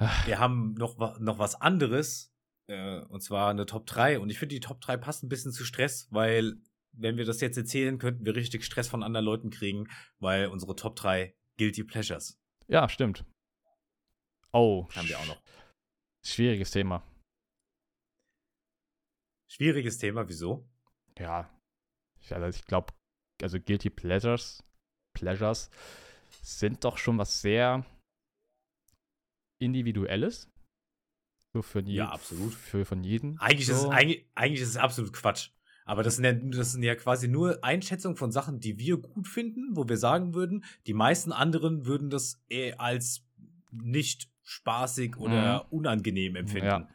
Ah.
wir haben noch, noch was anderes, äh, und zwar eine Top 3. Und ich finde, die Top 3 passt ein bisschen zu Stress, weil, wenn wir das jetzt erzählen, könnten wir richtig Stress von anderen Leuten kriegen, weil unsere Top 3 Guilty Pleasures.
Ja, stimmt. Oh.
Haben wir auch noch.
Schwieriges Thema.
Schwieriges Thema, wieso?
Ja. Ich, also ich glaube, also Guilty Pleasures, Pleasures sind doch schon was sehr Individuelles. So für jeden.
Ja, absolut.
Für von jedem.
Eigentlich,
so.
ist es, eigentlich, eigentlich ist es absolut Quatsch. Aber das sind, ja, das sind ja quasi nur Einschätzungen von Sachen, die wir gut finden, wo wir sagen würden, die meisten anderen würden das eh als nicht spaßig oder
Mhm.
unangenehm empfinden.
Ja.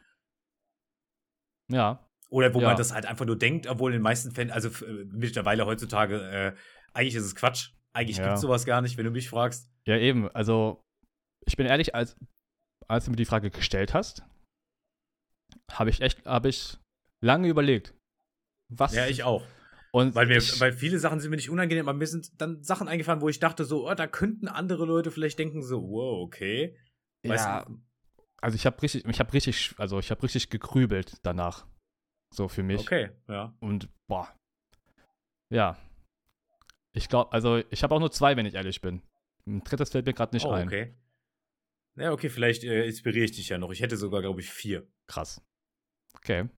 Ja.
Oder wo
Ja.
man das halt einfach nur denkt, obwohl in den meisten Fällen, also äh, mittlerweile heutzutage, äh, eigentlich ist es Quatsch. Eigentlich
Ja.
gibt's sowas gar nicht, wenn du mich fragst.
Ja, eben. Also, ich bin ehrlich, als, als du mir die Frage gestellt hast, habe ich echt, habe ich lange überlegt. Was?
Ja, ich auch.
Und
Weil, mir, weil viele Sachen sind mir nicht unangenehm, aber mir sind dann Sachen eingefallen, wo ich dachte so, oh, da könnten andere Leute vielleicht denken so, wow, okay. Weißt
ja,
du?
also ich habe richtig, ich habe richtig, also ich habe richtig gegrübelt danach. So für mich.
Okay, ja.
Und boah. Ja. Ich glaube, also ich habe auch nur zwei, wenn ich ehrlich bin. Ein drittes fällt mir gerade nicht
oh,
ein.
okay. Ja, okay, vielleicht äh, inspiriere ich dich ja noch. Ich hätte sogar, glaube ich, vier.
Krass. Okay.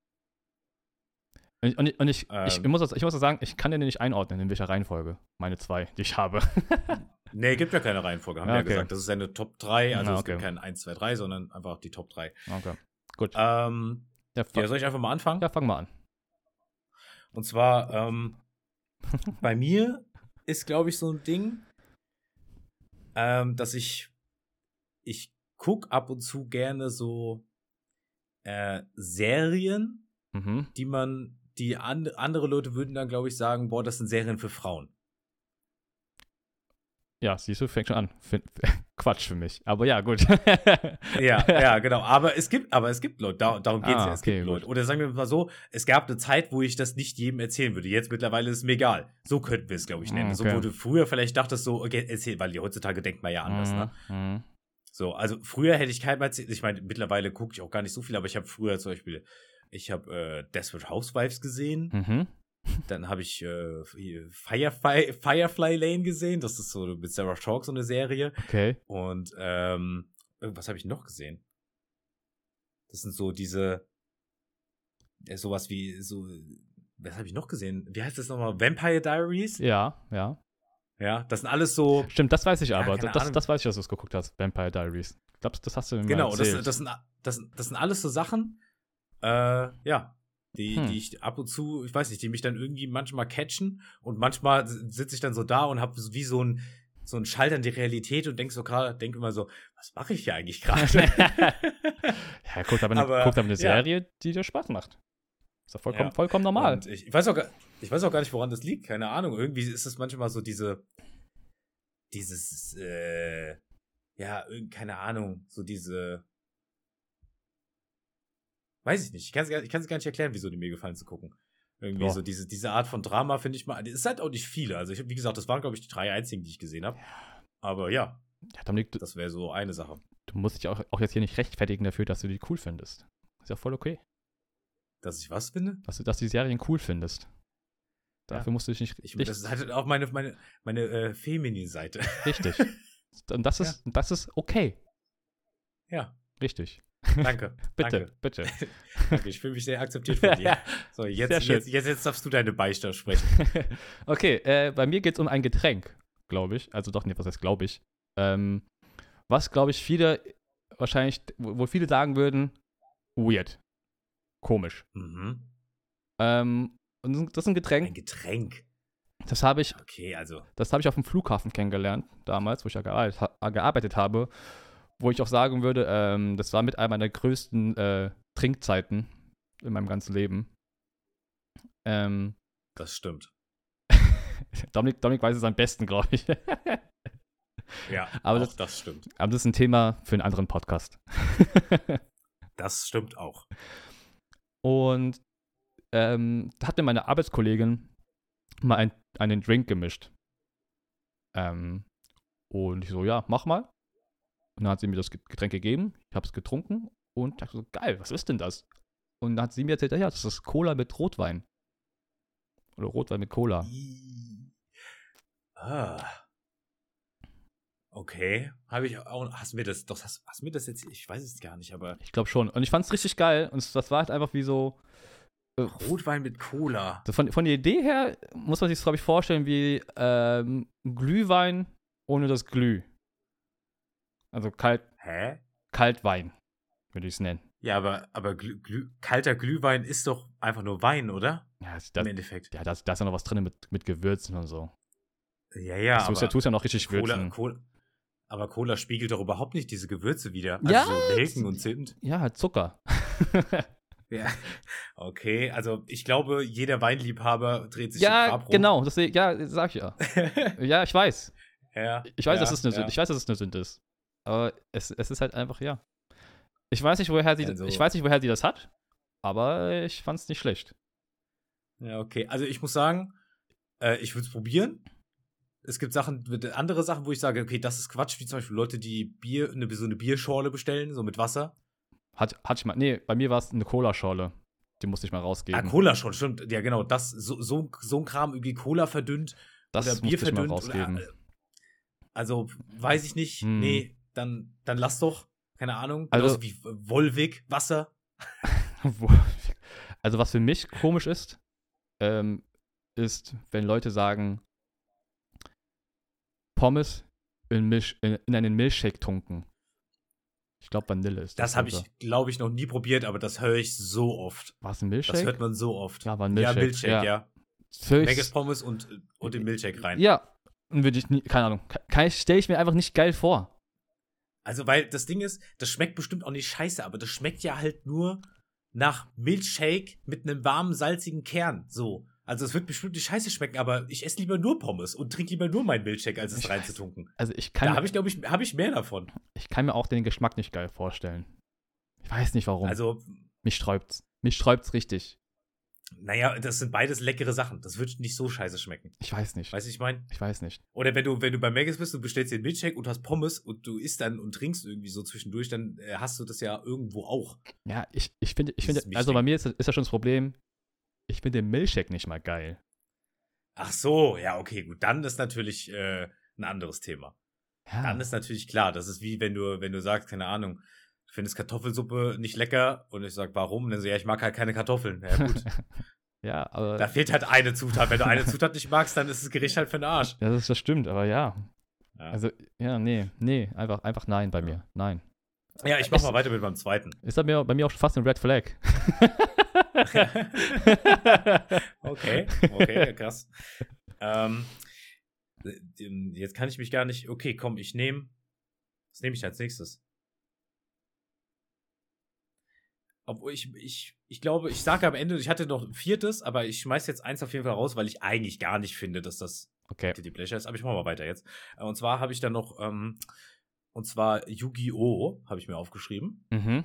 Und, ich- und, ich-
Ähm.
ich, muss, ich muss sagen, ich kann den nicht einordnen, in welcher Reihenfolge. Meine zwei, die ich habe.
Nee, gibt ja keine Reihenfolge, haben
Ja,
wir
okay.
ja gesagt. Das ist eine Top 3, also
Ja,
es
okay.
gibt kein 1, 2, 3, sondern einfach die Top 3.
Okay. Gut.
Ähm,
Ja,
ja, soll ich einfach mal anfangen?
ja, fang mal an.
Und zwar, ähm, bei mir ist, glaube ich, so ein Ding, ähm, dass ich, ich guck ab und zu gerne so äh, Serien,
Mhm.
die man, die an, andere Leute würden dann, glaube ich, sagen, boah, das sind Serien für Frauen.
Ja, siehst du, fängt schon an. Quatsch für mich. Aber ja, gut.
Ja, ja, genau. Aber es gibt, aber es gibt Leute, da, darum geht es
Ah,
ja. Es
okay,
gibt
gut.
Leute. Oder sagen wir mal so, es gab eine Zeit, wo ich das nicht jedem erzählen würde. Jetzt mittlerweile ist es mir egal. So könnten wir es, glaube ich, nennen. So,
okay.
wo du früher vielleicht dachtest, so, okay, erzähl, weil heutzutage denkt man ja anders, ne?
Mhm.
So, also früher hätte ich keinem erzählt. Ich meine, mittlerweile gucke ich auch gar nicht so viel, aber ich habe früher zum Beispiel, ich habe äh, Desperate Housewives gesehen.
Mhm.
Dann habe ich äh, Firefly, Firefly Lane gesehen. Das ist so mit Sarah Chalk so eine Serie.
Okay.
Und ähm, was habe ich noch gesehen? Das sind so diese äh, sowas wie so was habe ich noch gesehen? Wie heißt das nochmal? Vampire Diaries?
Ja, ja.
Ja, das sind alles so
Stimmt, das weiß ich
Ja,
aber. das,
Ahnung.
das weiß ich, dass du es geguckt hast, Vampire Diaries. Ich glaube, das hast du mir
genau, das, das sind das, das sind alles so Sachen äh, ja, die,
Hm.
die ich ab und zu, ich weiß nicht, die mich dann irgendwie manchmal catchen und manchmal sitze ich dann so da und habe wie so ein so ein Schalter in die Realität und denk so gerade, denk immer so, was mache ich hier eigentlich gerade?
ja, guckt aber, eine,
Aber,
guckt aber eine
ja.
Serie, die dir Spaß macht. Ist doch vollkommen,
Ja.
vollkommen normal.
Und ich, ich, weiß auch gar, ich weiß auch gar nicht, woran das liegt. Keine Ahnung. Irgendwie ist es manchmal so diese, dieses, äh, ja, keine Ahnung, so diese, weiß ich nicht. Ich kann es gar, nicht erklären, wieso die mir gefallen zu gucken. Irgendwie
Ja.
so diese, diese Art von Drama finde ich mal, es ist halt auch nicht viele. Also ich, wie gesagt, das waren glaube ich die drei einzigen, die ich gesehen habe. Aber ja,
Ja, Dominik, du,
das wäre so eine Sache.
du musst dich auch, auch jetzt hier nicht rechtfertigen dafür, dass du die cool findest. Ist ja voll okay.
Dass ich was finde?
Dass du, dass du die Serien cool findest. Dafür
Ja.
musst du dich nicht.
Ich,
nicht
das ist halt auch meine, meine, meine äh, Feminin-Seite.
richtig. Und das ist, das ist okay.
ja,
Richtig.
Danke.
Bitte,
Danke.
bitte.
Danke, ich fühle mich sehr akzeptiert von dir. So, jetzt, jetzt, jetzt, jetzt darfst du deine Beistand sprechen.
okay, äh, bei mir geht es um ein Getränk, glaube ich. Also doch, nee, was heißt glaube ich? Ähm, was, glaube ich, viele wahrscheinlich, wo, wo viele sagen würden, weird. Komisch.
Mhm.
Ähm, und das ist ein
Ein
Getränk,
Getränk.
das habe ich,
Okay, also.
das habe ich auf dem Flughafen kennengelernt, damals, wo ich ja gearbeitet, gearbeitet habe, wo ich auch sagen würde, ähm, das war mit einer meiner größten äh, Trinkzeiten in meinem ganzen Leben. Ähm,
Das stimmt.
Dominik, Dominik weiß es am besten, glaube ich.
Ja,
Aber das-
das, stimmt.
Aber das ist ein Thema für einen anderen Podcast.
Das stimmt auch.
Und ähm, da hat mir meine Arbeitskollegin mal ein, einen Drink gemischt. Ähm, und ich so, ja, mach mal. Und dann hat sie mir das Getränk gegeben. Ich habe es getrunken und dachte so, geil, was ist denn das? Und dann hat sie mir erzählt, ja, das ist Cola mit Rotwein. Oder Rotwein mit Cola.
I- Ah. Okay, habe ich auch. Hast du mir das, doch, hast, hast mir das jetzt, ich weiß es gar nicht, aber.
Ich glaube schon. Und ich fand es richtig geil. Und das war halt einfach wie so.
Äh, Rotwein mit Cola.
So von, von der Idee her muss man sich das, glaube ich, vorstellen wie ähm, Glühwein ohne das Glüh. Also kalt,
Hä?
Kaltwein, würde ich es nennen.
Ja, aber, aber Glüh, Glüh, kalter Glühwein ist doch einfach nur Wein, oder?
Ja, das,
Im Endeffekt.
ja da, ist ja noch was drin mit, mit Gewürzen und so.
Ja, ja.
das tust ja, tust ja noch richtig
Cola,
würzen.
Cola, aber Cola spiegelt doch überhaupt nicht diese Gewürze wieder. Also
Ja,
so Nelken und Zimt.
Ja, halt Zucker.
Ja. Okay, also ich glaube, jeder Weinliebhaber dreht sich im
ja,
Grab rum.
genau. Das, ja, sag ich ja. Ja, ich weiß.
ja,
Ich weiß,
ja,
dass es eine
ja.
Sünde, ich weiß, dass es eine Sünde ist. Aber es, es ist halt einfach, ja. Ich weiß nicht, woher sie,
Also-
ich weiß nicht, woher sie das hat, aber ich fand es nicht schlecht.
Ja, okay. Also ich muss sagen, äh, ich würde es probieren. Es gibt Sachen, andere Sachen, wo ich sage, okay, das ist Quatsch, wie zum Beispiel Leute, die Bier, eine, so eine Bierschorle bestellen, so mit Wasser.
Hat, hatte ich mal, nee, bei mir war es eine Cola-Schorle. Die musste ich mal
Ah,
rausgeben.
Cola schon, stimmt. Ja, genau. Das, so, so, so ein Kram, irgendwie Cola verdünnt
das
oder Bier
musste ich mal
verdünnt.
rausgeben.
Oder, äh, also, weiß ich nicht.
Hm.
Nee, dann, dann lass doch. Keine Ahnung.
Also-
wie Volvic, Wasser.
Also, was für mich komisch ist, ähm, ist, wenn Leute sagen, Pommes in, Milch, in, in einen Milchshake tunken. Ich glaube, Vanille ist
Das habe
also.
ich, glaube ich, noch nie probiert, aber das höre ich so oft.
War es ein
Das
Milchshake?
hört man so oft.
Ja, war ein
Ja,
Milchshake.
Milchshake,
ja.
ja. Maggis Pommes und, und den Milchshake rein.
Ja, würde ich nie, keine Ahnung. Stelle ich mir einfach nicht geil vor.
Also, weil das Ding ist, das schmeckt bestimmt auch nicht scheiße, aber das schmeckt ja halt nur nach Milchshake mit einem warmen, salzigen Kern. So. Also, es wird bestimmt nicht scheiße schmecken, aber ich esse lieber nur Pommes und trinke lieber nur meinen Milchshake, als es reinzutunken.
Also ich kann,
Da habe ich, glaube ich, habe ich mehr davon.
ich kann mir auch den Geschmack nicht geil vorstellen. Ich weiß nicht warum.
Also,
Mich sträubt's. Mich sträubt's richtig.
Naja, das sind beides leckere Sachen. Das wird nicht so scheiße schmecken.
Ich weiß nicht.
Weißt du, ich meine?
Ich weiß nicht.
Oder wenn du, wenn du bei Maggis bist, du bestellst dir einen Milchshake und hast Pommes und du isst dann und trinkst irgendwie so zwischendurch, dann äh, hast du das ja irgendwo auch.
Ja, ich, ich finde, ich finde, also bei mir ist, ist ja schon das Problem, ich finde den Milchshake nicht mal geil.
Ach so, ja, okay, gut. Dann ist natürlich äh, ein anderes Thema.
Ja.
Dann ist natürlich klar, das ist wie wenn du, wenn du sagst, keine Ahnung, findest Kartoffelsuppe nicht lecker und ich sag, warum? Und dann so, ja, ich mag halt keine Kartoffeln. Ja, gut.
ja, aber
da fehlt halt eine Zutat. Wenn du eine Zutat nicht magst, dann ist das Gericht halt für den Arsch.
ja, das, das stimmt, aber ja.
Ja,
Also, ja, nee, nee, einfach, einfach nein bei mir. Nein.
ja ich mach mal weiter mit meinem zweiten.
Ist mir, bei mir auch schon fast ein Red Flag.
okay, okay, krass. Ähm, ähm, jetzt kann ich mich gar nicht. Okay, komm, ich nehme. Was nehme ich als nächstes? Obwohl ich, ich, ich glaube, ich sage am Ende, ich hatte noch ein viertes, aber ich schmeiß jetzt eins auf jeden Fall raus, weil ich eigentlich gar nicht finde, dass das
Okay.
die Pleasure ist. Aber ich mache mal weiter jetzt. Äh, Und zwar habe ich dann noch, ähm, und zwar Yu-Gi-Oh! habe ich mir aufgeschrieben.
Mhm.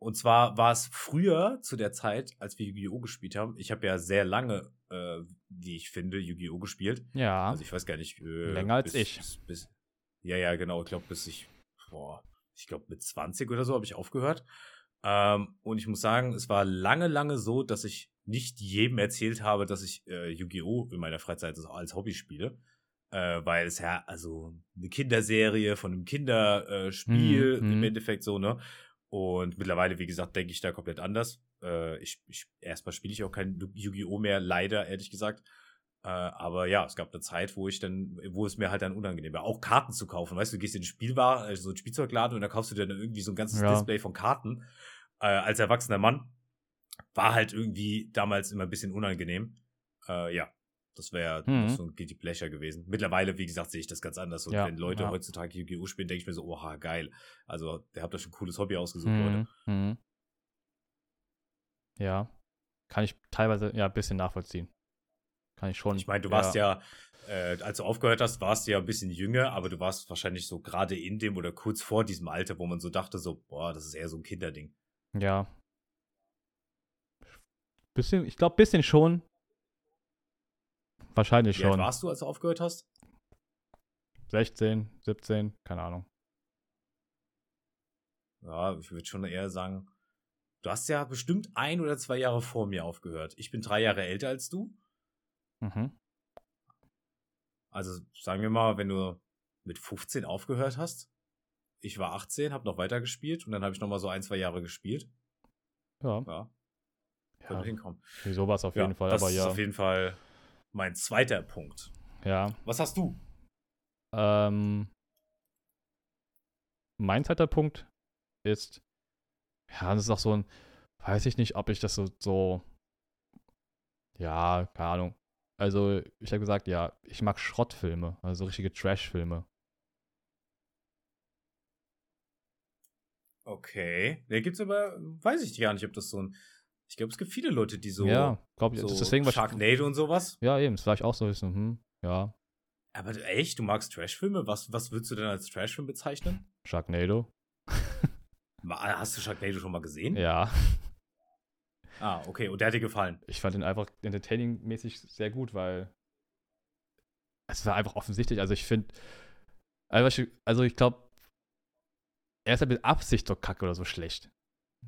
Und zwar war es früher zu der Zeit, als wir Yu-Gi-Oh! gespielt haben. Ich habe ja sehr lange, äh, wie ich finde, Yu-Gi-Oh! gespielt.
Ja.
Also ich weiß gar nicht. Äh,
Länger als
bis,
ich.
Bis, bis, ja, ja, genau. Ich glaube, bis ich, boah, ich glaube mit 20 oder so habe ich aufgehört. Ähm, und ich muss sagen, es war lange, lange so, dass ich nicht jedem erzählt habe, dass ich äh, Yu-Gi-Oh! in meiner Freizeit als Hobby spiele. Äh, weil es ja, also eine Kinderserie von einem Kinderspiel Spiel
Mhm,
im
mhm.
Endeffekt so, ne? Und mittlerweile, wie gesagt, denke ich da komplett anders. Äh, ich, ich, erstmal spiele ich auch kein Yu-Gi-Oh! mehr, leider, ehrlich gesagt. Äh, aber ja, es gab eine Zeit, wo ich dann, wo es mir halt dann unangenehm war, auch Karten zu kaufen. Weißt du, du gehst in den Spielwar, also so einen Spielzeugladen und da kaufst du dir dann irgendwie so ein ganzes
Ja.
Display von Karten. Äh, als erwachsener Mann war halt irgendwie damals immer ein bisschen unangenehm. Äh, ja, das wäre
Mhm.
so ein Guilty Pleasure gewesen. Mittlerweile, wie gesagt, sehe ich das ganz anders. Und
Ja,
wenn Leute
ja.
heutzutage Yu-Gi-Oh! spielen, denke ich mir so, oha, geil. Also, der habt da schon ein cooles Hobby ausgesucht, Leute.
Mhm. Mhm. Ja. Kann ich teilweise ja ein bisschen nachvollziehen. Kann ich schon.
Ich meine, du warst ja, äh, als du aufgehört hast, warst du ja ein bisschen jünger, aber du warst wahrscheinlich so gerade in dem oder kurz vor diesem Alter, wo man so dachte, so, boah, das ist eher so ein Kinderding.
Ja. Bisschen, ich glaube, bisschen schon. Wahrscheinlich
Wie alt
schon.
warst du, als du aufgehört hast?
16, 17, keine Ahnung.
Ja, ich würde schon eher sagen, du hast ja bestimmt ein oder zwei Jahre vor mir aufgehört. Ich bin drei Jahre älter als du.
Mhm.
Also sagen wir mal, wenn du mit 15 aufgehört hast. Ich war 18, habe noch weiter gespielt und dann habe ich noch mal so ein, zwei Jahre gespielt.
Ja.
Ja,
ja.
könnte hinkommen.
Wie sowas auf
Ja,
jeden Fall,
das
aber
ist
ja.
auf jeden Fall mein zweiter Punkt.
Ja.
Was hast du?
Ähm, mein zweiter Punkt ist, ja, das ist auch so ein, weiß ich nicht, ob ich das so, so ja, keine Ahnung. Also, ich habe gesagt, ja, ich mag Schrottfilme, also richtige Trash-Filme.
Okay. Da gibt's aber, weiß ich gar nicht, ob das so ein. Ich glaube, es gibt viele Leute, die so.
ja, glaube ich,
so
ist deswegen
Sharknado und sowas.
Ja, eben, das war ich auch so, so, hm, ja,
Aber echt, du magst Trashfilme? Was, was würdest du denn als Trashfilm bezeichnen?
Sharknado.
Hast du Sharknado schon mal gesehen?
Ja,
Ah, okay. Und der hat dir gefallen.
ich fand ihn einfach entertaining-mäßig sehr gut, weil es war einfach offensichtlich. Also ich finde, also ich, also ich glaube, er ist halt mit Absicht so kacke oder so schlecht.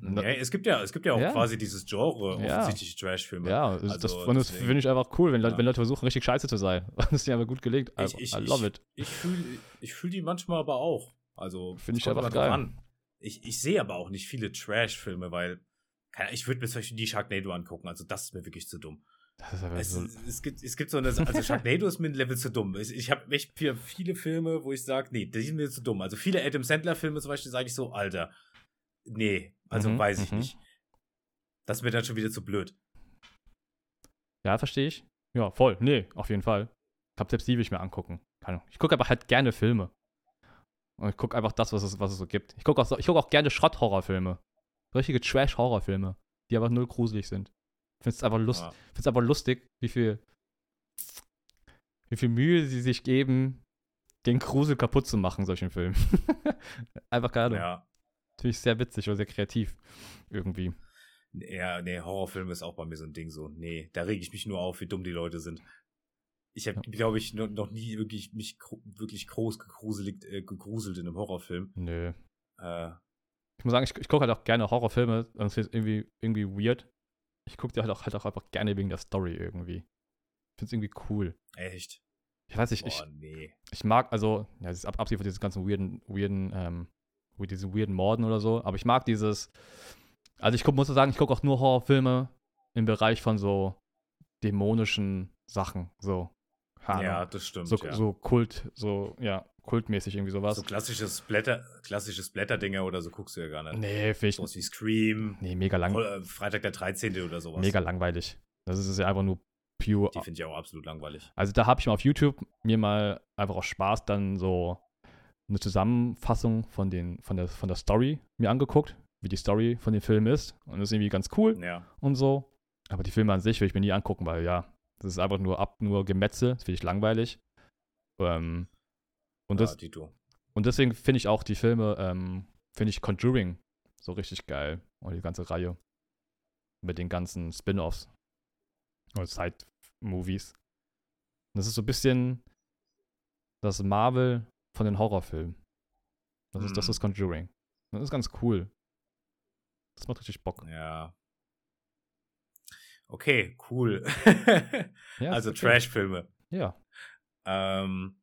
Ja, es gibt ja, es gibt ja auch
Ja.
quasi dieses Genre,
Ja.
offensichtliche Trashfilme.
Ja, das,
Also,
das, und das finde ich einfach cool, wenn, Leute-
Ja.
wenn Leute versuchen, richtig scheiße zu sein. Das ist ja aber gut gelegt.
Ich,
I,
ich,
I love
ich,
it.
Ich fühle ich fühl die manchmal aber auch. Also,
Finde ich einfach geil.
an. Ich, ich sehe aber auch nicht viele Trash-Filme, weil ich würde mir zum Beispiel die Sharknado angucken. Also, das ist mir wirklich zu dumm. Es,
so,
es, gibt, es gibt so eine, also Sharknado ist mir ein Level zu dumm. Ich, ich habe echt für viele Filme, wo ich sage, nee, die sind mir zu dumm. Also viele Adam Sandler-Filme zum Beispiel sage ich so, Alter, nee, also
Mhm,
weiß ich
mhm.
nicht. Das ist mir dann schon wieder zu blöd.
ja, verstehe ich. Ja, voll. Nee, auf jeden Fall. Ich glaube, selbst die will ich mir angucken. Keine Ahnung. Ich gucke aber halt gerne Filme. Und ich gucke einfach das, was es, was es so gibt. Ich gucke auch, ich guck auch gerne Schrott-Horrorfilme. Richtige Trash-Horrorfilme, die aber nur gruselig sind. Es einfach, lust,
Ja.
find's einfach lustig, wie viel, wie viel Mühe sie sich geben, den Grusel kaputt zu machen, solchen Filmen. einfach Ahnung.
Ja.
Finde ich sehr witzig oder sehr kreativ. Irgendwie.
Ja, nee, Horrorfilme ist auch bei mir so ein Ding so. Nee, da rege ich mich nur auf, wie dumm die Leute sind. Ich habe, glaube ich, noch, nie wirklich mich wirklich groß gegruselt, äh, gegruselt in einem Horrorfilm.
Nö.
Äh,
Ich muss sagen, ich, ich gucke halt auch gerne Horrorfilme. und es ist irgendwie, irgendwie weird. Ich gucke die halt auch, halt auch einfach gerne wegen der Story irgendwie. Ich finde es irgendwie cool.
echt.
Ich weiß nicht, ich,
Boah, nee.
ich mag, also, ja, das ist ab, abgesehen von diesen ganzen weirden, weirden, ähm, diesen weirden Morden oder so, aber ich mag dieses, also ich guck, muss sagen, ich gucke auch nur Horrorfilme im Bereich von so dämonischen Sachen, so. keine
Ja, das stimmt.
so,
ja.
so Kult, so, ja, kultmäßig irgendwie sowas.
So klassisches Blätter, klassisches Blätterdinger oder so guckst du ja gar nicht.
nee, finde ich,
Sowas wie Scream,
nee, mega lang,
Hol- äh, Freitag der 13. oder sowas.
mega langweilig. Das ist ja einfach nur pure
Die finde ich auch absolut langweilig.
Also da habe ich mal auf YouTube mir mal einfach aus Spaß dann so eine Zusammenfassung von, den, von, der, von der Story mir angeguckt, wie die Story von dem Film ist. Und das ist irgendwie ganz cool
Ja.
und so. Aber die Filme an sich will ich mir nie angucken, weil ja, das ist einfach nur ab, nur Gemetzel, das finde ich langweilig. Ähm, und, das,
ja,
und deswegen finde ich auch die Filme, ähm, finde ich Conjuring so richtig geil. Und die ganze Reihe. Mit den ganzen Spin-Offs. Oder Side-Movies. Das ist so ein bisschen das Marvel von den Horrorfilmen. Das ist, das
Mhm.
ist Conjuring. Das ist ganz cool. Das macht richtig Bock.
Ja. Okay, cool.
Ja,
also
okay.
Trash-Filme.
Ja.
Ähm,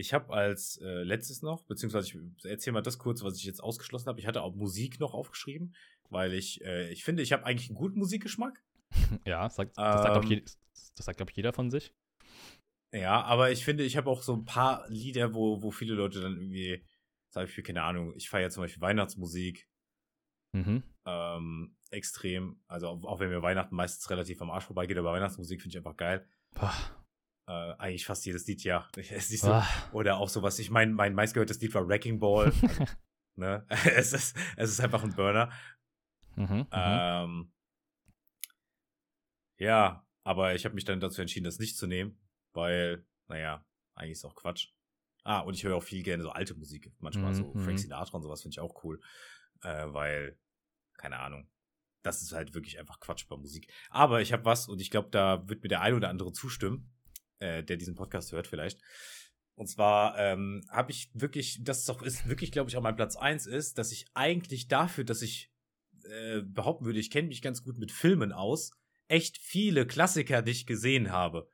ich habe als äh, letztes noch, beziehungsweise ich erzähle mal das kurz, was ich jetzt ausgeschlossen habe. Ich hatte auch Musik noch aufgeschrieben, weil ich, äh, ich finde, ich habe eigentlich einen guten Musikgeschmack.
Ja, das sagt, das sagt,
Ähm,
das sagt, glaub ich, jeder von sich.
Ja, aber ich finde, ich habe auch so ein paar Lieder, wo, wo viele Leute dann irgendwie, sag ich für keine Ahnung, ich feiere zum Beispiel Weihnachtsmusik
Mhm.
ähm, extrem. Also auch auch wenn mir Weihnachten meistens relativ am Arsch vorbeigeht, aber Weihnachtsmusik finde ich einfach geil.
Boah.
Äh, eigentlich fast jedes Lied, ja. So,
Ah.
Oder auch sowas, ich mein, mein meistgehörtes Lied war Wrecking Ball. Also, ne? es, ist, es ist einfach ein Burner.
Mhm. Mhm.
Ähm, ja, aber ich habe mich dann dazu entschieden, das nicht zu nehmen, weil, naja, eigentlich ist auch Quatsch. Ah, und ich höre auch viel gerne so alte Musik. Manchmal so
Mhm,
Frank
mhm.
Sinatra und sowas finde ich auch cool. Äh, weil, keine Ahnung, das ist halt wirklich einfach Quatsch bei Musik. Aber ich habe was und ich glaube, da wird mir der ein oder andere zustimmen, äh, der diesen Podcast hört vielleicht. Und zwar ähm, habe ich wirklich, das ist auch ist wirklich, glaube ich, auch mein Platz eins ist, dass ich eigentlich dafür, dass ich äh, behaupten würde, ich kenne mich ganz gut mit Filmen aus, echt viele Klassiker nicht gesehen habe.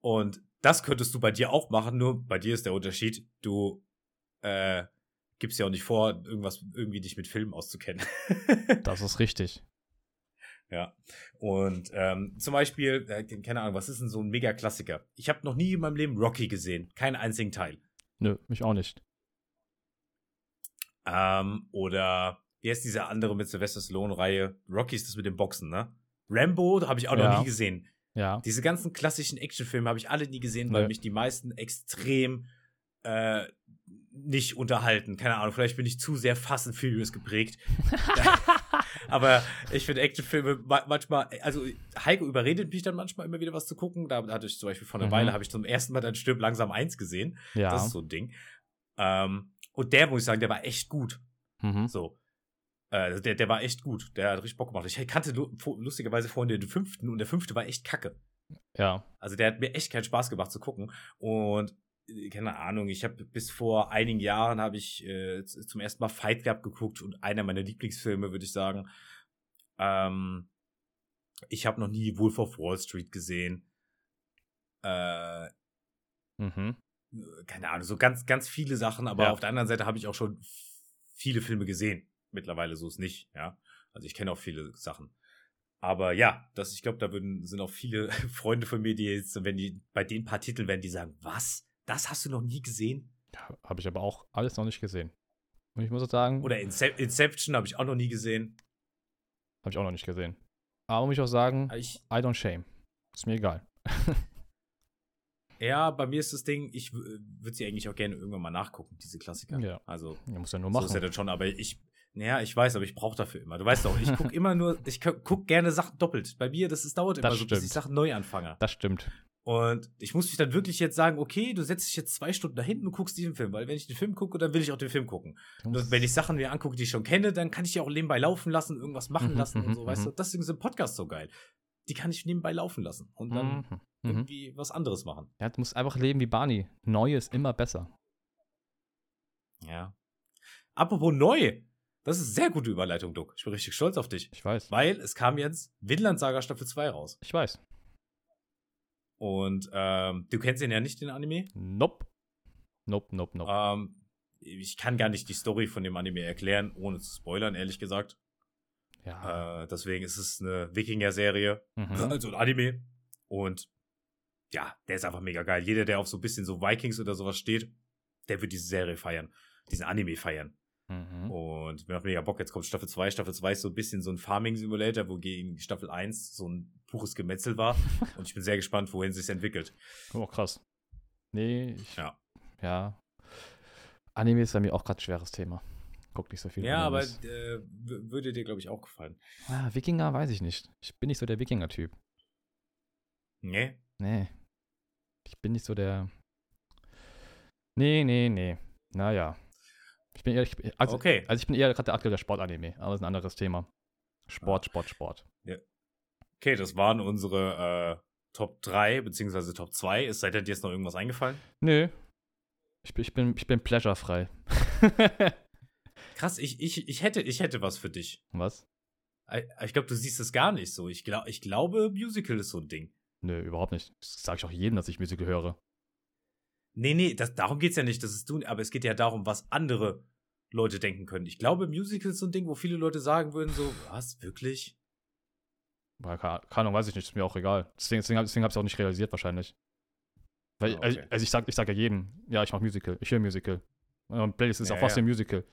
Und das könntest du bei dir auch machen, nur bei dir ist der Unterschied, du äh, gibst ja auch nicht vor, irgendwas irgendwie dich mit Filmen auszukennen.
das ist richtig.
Ja. Und ähm, zum Beispiel, äh, keine Ahnung, was ist denn so ein Mega-Klassiker? Ich habe noch nie in meinem Leben Rocky gesehen. Keinen einzigen Teil.
Nö, mich auch nicht.
Ähm, oder wie heißt diese andere mit Sylvester Stallone-Reihe? Rocky ist das mit dem Boxen, ne? Rambo habe ich auch ja. noch nie gesehen.
Ja.
Diese ganzen klassischen Actionfilme habe ich alle nie gesehen, weil
Nö.
mich die meisten extrem äh, nicht unterhalten. Keine Ahnung, vielleicht bin ich zu sehr Fast and Furious geprägt. Aber ich finde Actionfilme manchmal, also Heiko überredet mich dann manchmal immer wieder was zu gucken. Da hatte ich zum Beispiel vor einer
Mhm.
Weile, habe ich zum ersten Mal dann Stirb langsam eins gesehen.
Ja.
Das ist so ein Ding. Ähm, und der, muss ich sagen, der war echt gut.
mhm.
So. Äh, der, der war echt gut. Der hat richtig Bock gemacht. Ich kannte lu lustigerweise vorhin den fünften und der fünfte war echt kacke.
Ja.
Also der hat mir echt keinen Spaß gemacht zu gucken. Und keine Ahnung, ich habe bis vor einigen Jahren habe ich äh, zum ersten Mal Fight Club geguckt und einer meiner Lieblingsfilme, würde ich sagen. Ähm, ich habe noch nie Wolf of Wall Street gesehen. Äh,
Mhm.
keine Ahnung, so ganz, ganz viele Sachen, aber
Ja.
auf der anderen Seite habe ich auch schon viele Filme gesehen. Mittlerweile so ist nicht, ja. Also ich kenne auch viele Sachen. Aber ja, das, ich glaube, da würden, sind auch viele Freunde von mir, die jetzt, wenn die bei den paar Titeln werden, die sagen, was? Das hast du noch nie gesehen?
Ja, Habe ich aber auch alles noch nicht gesehen. Und ich muss auch sagen,
Oder Incep Inception habe ich auch noch nie gesehen.
habe ich auch noch nicht gesehen. Aber muss ich auch sagen,
Ich,
I don't shame. Ist mir egal.
ja, bei mir ist das Ding, ich würde sie eigentlich auch gerne irgendwann mal nachgucken, diese Klassiker.
Ja.
Also,
Ja, muss ja nur
so
machen.
ist ja dann schon, aber ich, naja, ich weiß, aber ich brauche dafür immer. Du weißt doch, ich gucke immer nur, ich gu- guck gerne Sachen doppelt. Bei mir, das ist, dauert immer
Das
so, bis ich
stimmt.
Sachen neu anfange.
das stimmt.
Und ich muss mich dann wirklich jetzt sagen, okay, du setzt dich jetzt zwei Stunden da hinten und guckst diesen Film, weil wenn ich den Film gucke, dann will ich auch den Film gucken. Und wenn ich Sachen mir angucke, die ich schon kenne, dann kann ich die auch nebenbei laufen lassen, irgendwas machen
Mhm,
lassen und
mhm,
so, weißt
mhm.
du? Deswegen sind Podcasts so geil. Die kann ich nebenbei laufen lassen und dann irgendwie was anderes machen.
Ja, du musst einfach leben wie Barney. Neu ist immer besser.
Ja. Apropos neu. Das ist eine sehr gute Überleitung, Duck. Ich bin richtig stolz auf dich.
Ich weiß.
Weil es kam jetzt Vinland Saga Staffel 2 raus.
Ich weiß.
Und ähm, du kennst den ja nicht, den Anime.
Nope. Nope, nope, nope.
Ähm, ich kann gar nicht die Story von dem Anime erklären, ohne zu spoilern, ehrlich gesagt.
ja.
Äh, deswegen ist es eine Wikinger-Serie,
Mhm.
also ein Anime. Und ja, der ist einfach mega geil. Jeder, der auf so ein bisschen so Vikings oder sowas steht, der wird diese Serie feiern, diesen Anime feiern.
Mhm.
Und mir macht mega Bock. Jetzt kommt Staffel 2. Staffel 2 ist so ein bisschen so ein Farming-Simulator, wogegen Staffel 1 so ein pures Gemetzel war. Und ich bin sehr gespannt, wohin es sich entwickelt.
Oh, krass. Nee, ich,
Ja.
ja. Anime ist bei mir auch gerade ein schweres Thema. Guck nicht so viel.
Ja, aber äh, würde dir, glaube ich, auch gefallen.
Ah, Wikinger weiß ich nicht. Ich bin nicht so der Wikinger-Typ.
Nee?
Nee. Ich bin nicht so der. Nee, nee, nee. Naja. Ich bin eher. Ich, also,
Okay.
also ich bin eher gerade der aktuelle Sportanime, aber das ist ein anderes Thema. Sport, Sport, Sport.
Okay, das waren unsere äh, Top 3 beziehungsweise Top 2. Es sei denn, dir ist noch irgendwas eingefallen?
Nö. Ich bin, ich bin, ich bin pleasurefrei.
Krass, ich, ich, ich, hätte, ich hätte was für dich.
Was?
Äh, Ich glaube, du siehst es gar nicht so. Ich, glaub, ich glaube, Musical ist so ein Ding.
Nö, überhaupt nicht. Das sage ich auch jedem, dass ich Musical höre.
Nee, nee, das, darum geht's ja nicht, das ist du, aber es geht ja darum, was andere Leute denken können. Ich glaube, Musical ist so ein Ding, wo viele Leute sagen würden, so, was, wirklich?
Keine Ahnung, weiß ich nicht, ist mir auch egal. Deswegen, deswegen, deswegen habe ich es auch nicht realisiert wahrscheinlich. Weil,
Ah,
also,
okay.
also ich sag, ich sag ja jedem, ja, ich mache Musical, ich höre Musical. Und Playlist ist
Ja,
auch fast
ja.
ein Musical.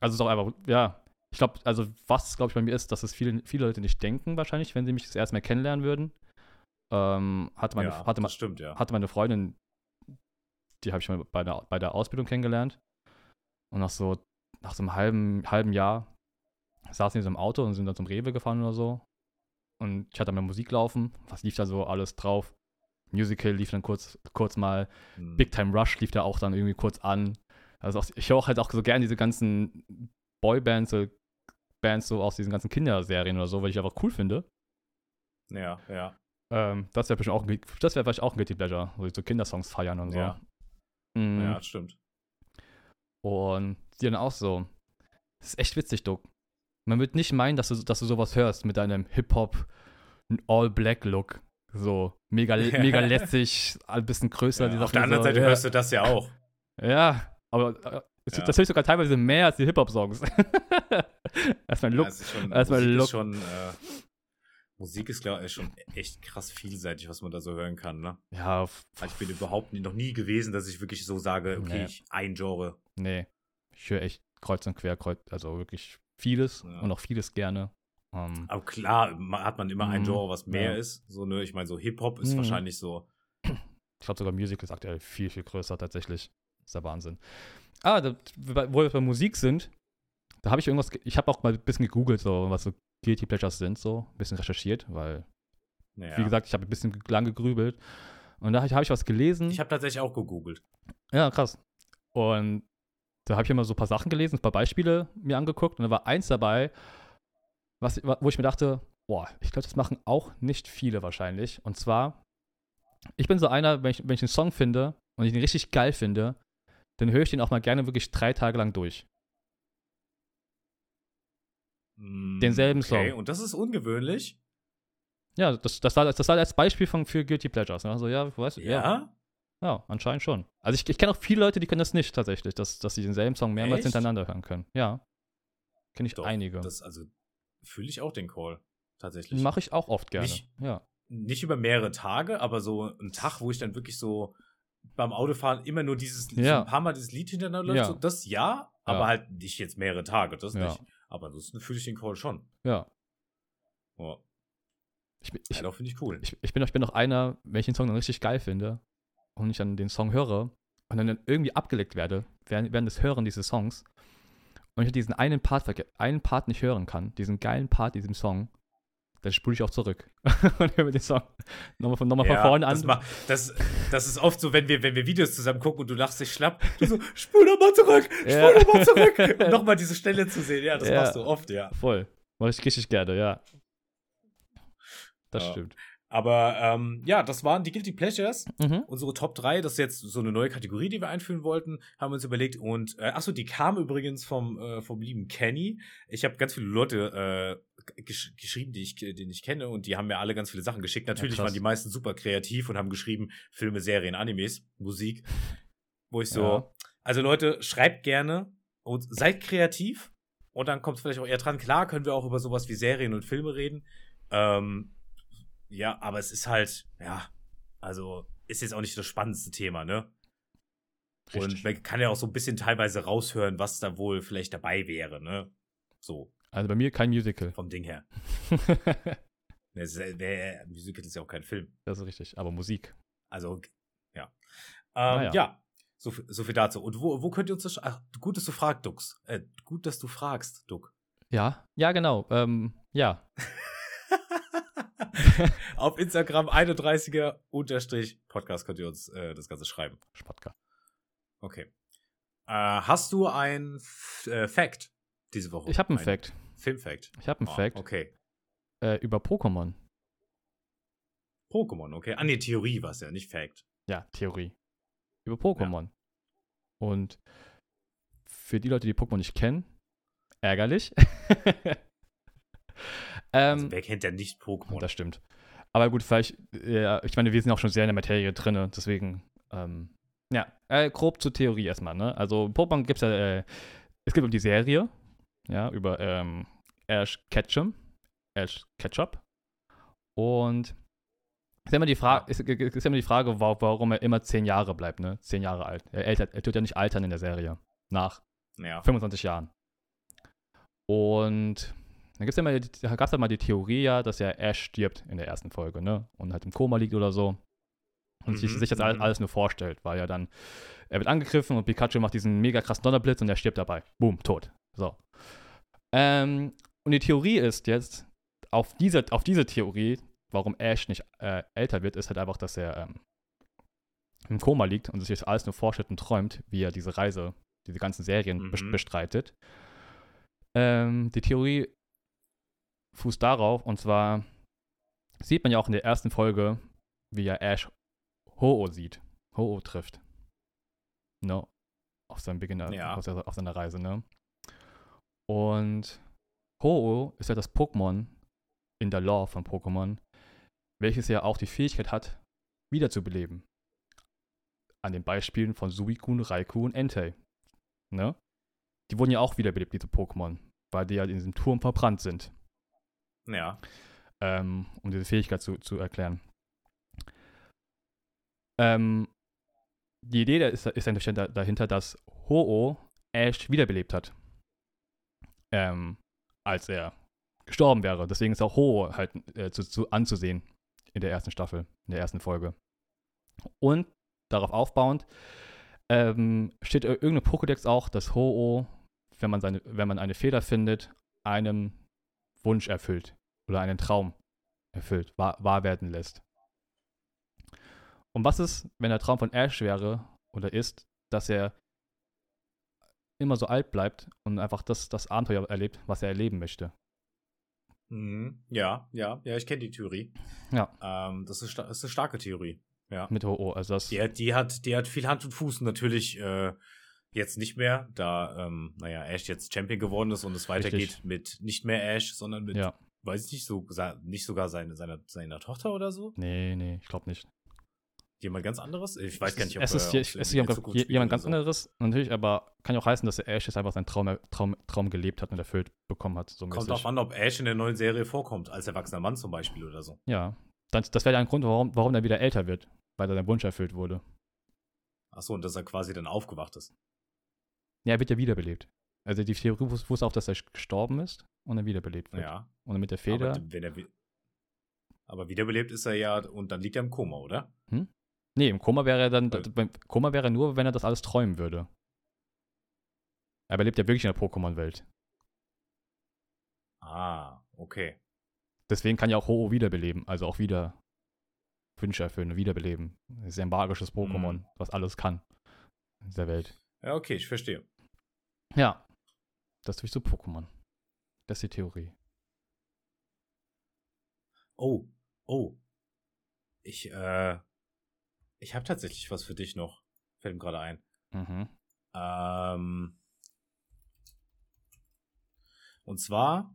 Also ist auch einfach, ja. Ich glaube, also was, glaube ich, bei mir ist, dass es viele, viele Leute nicht denken wahrscheinlich, wenn sie mich das erste Mal kennenlernen würden. Ähm, hatte, meine,
ja,
hatte,
stimmt, ja.
hatte meine Freundin, die habe ich mal bei der, bei der Ausbildung kennengelernt. Und nach so, nach so einem halben, halben Jahr saßen wir so im Auto und sind dann zum Rewe gefahren oder so. Und ich hatte mal Musik laufen. Was lief da so alles drauf? Musical lief dann kurz, kurz mal.
Hm.
Big Time Rush lief da auch dann irgendwie kurz an. Also auch, ich höre auch halt auch so gern diese ganzen Boybands, so Bands so aus diesen ganzen Kinderserien oder so, weil ich einfach cool finde.
Ja, ja.
Ähm, das wäre bestimmt auch ein, das wäre vielleicht auch ein Guilty Pleasure, so, so Kindersongs feiern und so.
Ja.
Mhm.
Ja, das stimmt.
Und die dann auch so. Das ist echt witzig, Duck. Man wird nicht meinen, dass du, dass du sowas hörst mit deinem Hip-Hop All-Black-Look. So mega, mega lässig, ein bisschen größer.
Ja, auf der anderen
Friseur.
Seite hörst du das ja auch.
Ja, aber äh, es-
Ja.
das höre ich sogar teilweise mehr als die Hip-Hop-Songs. Erstmal
Ja,
Look.
schon,
erstmal
Musik
Look.
ist schon, äh, Musik ist, glaube ich, schon echt krass vielseitig, was man da so hören kann, ne?
Ja,
Also ich bin überhaupt noch nie gewesen, dass ich wirklich so sage, okay,
Nee.
ich ein Genre.
nee. Ich höre echt kreuz und quer, kreuz, also wirklich vieles
Ja.
und auch vieles gerne. Ähm,
Aber klar, hat man immer ein
Mhm.
Genre, was mehr
Ja.
ist. So, ne, ich meine, so Hip-Hop ist
Mhm.
wahrscheinlich so.
ich glaube sogar Musical ist aktuell viel, viel größer tatsächlich. ist der Wahnsinn. Ah, da, wo wir bei Musik sind, da habe ich irgendwas, ge- ich habe auch mal ein bisschen gegoogelt, so, was so Guilty Pleasures sind, so, ein bisschen recherchiert, weil,
Naja.
wie gesagt, ich habe ein bisschen lang gegrübelt. Und da habe ich was gelesen.
ich habe tatsächlich auch gegoogelt.
Ja, krass. Und da habe ich immer so ein paar Sachen gelesen, ein paar Beispiele mir angeguckt und da war eins dabei, was, wo ich mir dachte, boah, ich glaube, das machen auch nicht viele wahrscheinlich. Und zwar, ich bin so einer, wenn ich, wenn ich einen Song finde und ich ihn richtig geil finde, dann höre ich den auch mal gerne wirklich drei Tage lang durch.
Mm,
Denselben
okay.
Song.
Und das ist ungewöhnlich.
Ja, das, das, war, das war als Beispiel von, für Guilty Pleasures. Ne? Also, ja, weißt du, ja.
Ja.
Ja, anscheinend schon. Also ich, ich kenne auch viele Leute, die können das nicht tatsächlich, dass, dass sie denselben Song mehrmals
Echt?
hintereinander hören können. Ja. Kenne ich
Doch,
einige.
Das, also fühle ich auch den Call. Tatsächlich.
Mache ich auch oft gerne.
Nicht-
ja.
Nicht über mehrere Tage, aber so ein Tag, wo ich dann wirklich so beim Autofahren immer nur dieses, so
Ja.
ein paar Mal dieses Lied hintereinander läuft.
Ja.
So, das ja, aber
Ja.
halt nicht jetzt mehrere Tage, das nicht. Aber ansonsten fühle ich den Call schon.
Ja.
Ja.
Ich, bin- ich,
doch, finde ich cool.
ich, ich, bin, ich bin auch einer, wenn ich den Song dann richtig geil finde und ich dann den Song höre und dann irgendwie abgeleckt werde während, während des Hören dieses Songs und ich diesen einen Part, einen Part nicht hören kann, diesen geilen Part in diesem Song, dann spule ich auch zurück und höre mir den Song nochmal von, nochmal von
Ja,
vorne an.
Das, das, das ist oft so, wenn wir, wenn wir Videos zusammen gucken und du lachst dich schlapp, du so, spul doch mal zurück, spul
Ja.
doch mal zurück, um nochmal diese Stelle zu sehen. Ja, das
Ja.
machst du oft, ja.
Voll. Mache ich richtig gerne, ja. Das
Ja.
stimmt.
Aber ähm, ja, das waren die Guilty Pleasures.
Mhm.
Unsere Top 3, das ist jetzt so eine neue Kategorie, die wir einführen wollten, haben wir uns überlegt. Und äh, achso, die kam übrigens vom, äh, vom lieben Kenny. Ich habe ganz viele Leute äh, gesch geschrieben, die ich, den ich kenne, und die haben mir alle ganz viele Sachen geschickt. Natürlich
krass.
waren die meisten super kreativ und haben geschrieben, Filme, Serien, Animes, Musik. Wo ich so,
Ja.
also Leute, schreibt gerne und seid kreativ. Und dann kommt es vielleicht auch eher dran. Klar können wir auch über sowas wie Serien und Filme reden. Ähm, ja, aber es ist halt, ja, also ist jetzt auch nicht das spannendste Thema, ne? Und
Richtig.
man kann ja auch so ein bisschen teilweise raushören, was da wohl vielleicht dabei wäre, ne? So,
Also bei mir kein Musical.
vom Ding her. Das ist, wär, Musical ist ja auch kein Film.
das ist richtig, aber Musik.
Also, ja. Ähm,
Naja.
Ja, so, viel- so viel dazu. Und wo, wo könnt ihr uns das. Ach, gut, dass du fragst, Dux. Äh, gut, dass du fragst, Duck.
Ja, ja, genau. Ähm, ja,
Auf Instagram 31er unterstrich Podcast könnt ihr uns äh, das Ganze schreiben.
Spotka.
Okay. Äh, hast du ein F äh, Fact diese Woche?
Ich habe einen
Ein
Fact.
Filmfact.
Ich habe einen
Ah,
Fact
Okay.
äh, über Pokémon.
Pokémon, okay. Ah, nee, Theorie war es ja, nicht Fact.
Ja, Theorie. Über Pokémon. Und für die Leute, die Pokémon nicht kennen, ärgerlich. ähm,
Also, wer kennt denn nicht Pokémon?
Das stimmt. Aber gut, vielleicht, ja, ich meine, wir sind auch schon sehr in der Materie drin, deswegen, ähm, ja, äh, grob zur Theorie erstmal, ne? Also, Pokémon gibt es ja, äh, es gibt die Serie, ja, über ähm, Ash Ketchum, Ash Ketchup. Und ist immer die Frage, ist, ist immer die Frage, wa- warum er immer zehn Jahre bleibt, ne? Zehn Jahre alt. Er, altert, er tut ja nicht altern in der Serie. Nach
ja.
25 Jahren. Und dann gibt's ja mal, da gab es ja mal die Theorie, ja, dass ja Ash stirbt in der ersten Folge, ne? Und halt im Koma liegt oder so. Und sich,
Mhm,
sich das alles,
mhm.
alles nur vorstellt, weil ja dann, er wird angegriffen und Pikachu macht diesen mega krassen Donnerblitz und er stirbt dabei. Boom, tot. So. Ähm, und die Theorie ist jetzt, auf diese, auf diese Theorie, warum Ash nicht äh, älter wird, ist halt einfach, dass er ähm, im Koma liegt und sich das alles nur vorstellt und träumt, wie er diese Reise, diese ganzen Serien
Mhm.
bestreitet. Ähm, die Theorie fußt darauf, und zwar sieht man ja auch in der ersten Folge, wie er Ash Ho-Oh sieht. Ho-Oh trifft. No. Auf seinem Beginner,
Ja.
auf, auf seiner Reise, ne? Und Ho-Oh ist ja das Pokémon in der Lore von Pokémon, welches ja auch die Fähigkeit hat, wiederzubeleben. An den Beispielen von Suicune, Raikou und Entei. Ne? Die wurden ja auch wiederbelebt, diese Pokémon, weil die ja in diesem Turm verbrannt sind.
Ja.
Ähm, um diese Fähigkeit zu, zu erklären. Ähm, die Idee ist, ist dahinter, dass Ho-Oh Ash wiederbelebt hat. Ähm, als er gestorben wäre. Deswegen ist auch Ho halt äh, zu, zu, anzusehen in der ersten Staffel, in der ersten Folge. Und darauf aufbauend ähm, steht irgendeine Pokédex auch, dass Ho-Oh, wenn man, wenn man eine Feder findet, einem Wunsch erfüllt oder einen Traum erfüllt, wahr, wahr werden lässt. Und was ist, wenn der Traum von Ash wäre oder ist, dass er immer so alt bleibt und einfach das, das Abenteuer erlebt, was er erleben möchte?
Mhm. Ja, ja, ja, ich kenne die Theorie.
Ja.
Ähm, das, ist, das ist eine starke Theorie. Ja.
Mit Ho-Oh. Also das
die, die, hat, die hat viel Hand und Fuß. Natürlich äh, jetzt nicht mehr, da, ähm, naja, Ash jetzt Champion geworden ist und es weitergeht
Richtig.
mit nicht mehr Ash, sondern mit,
Ja.
weiß ich nicht, so, nicht sogar seine, seiner, seiner Tochter oder so?
Nee, nee, ich glaube nicht.
Jemand ganz anderes? Ich weiß gar nicht, ob
es ist,
er-
es ist jemand, jemand ganz
so.
anderes, natürlich, aber kann ja auch heißen, dass der Ash jetzt einfach seinen Traum, Traum, Traum gelebt hat und erfüllt bekommen hat. So
Kommt drauf an, ob Ash in der neuen Serie vorkommt, als erwachsener Mann zum Beispiel oder so.
Ja. Das, das wäre ja ein Grund, warum, warum er wieder älter wird, weil sein Wunsch erfüllt wurde.
Achso, und dass er quasi dann aufgewacht ist.
Ja, er wird ja wiederbelebt. Also die Theorie wus- wusste auch, dass er gestorben ist und dann wiederbelebt wird.
Ja.
Und dann mit der Feder.
Aber, wenn er, wi- aber wiederbelebt ist er ja und dann liegt er im Koma, oder?
nee, im Koma wäre er dann. Beim Koma wäre er nur, wenn er das alles träumen würde. Aber er lebt ja wirklich in der Pokémon-Welt.
Ah, okay.
Deswegen kann ja auch Ho-Oh wiederbeleben. Also auch wieder Wünsche erfüllen und wiederbeleben. Das ist ein magisches Pokémon,
Mhm.
was alles kann in dieser Welt.
Ja, okay, ich verstehe.
Ja. Das durch so Pokémon. Das ist die Theorie.
Oh, oh. Ich, äh, ich habe tatsächlich was für dich noch. Fällt mir gerade ein.
Mhm.
Ähm, und zwar,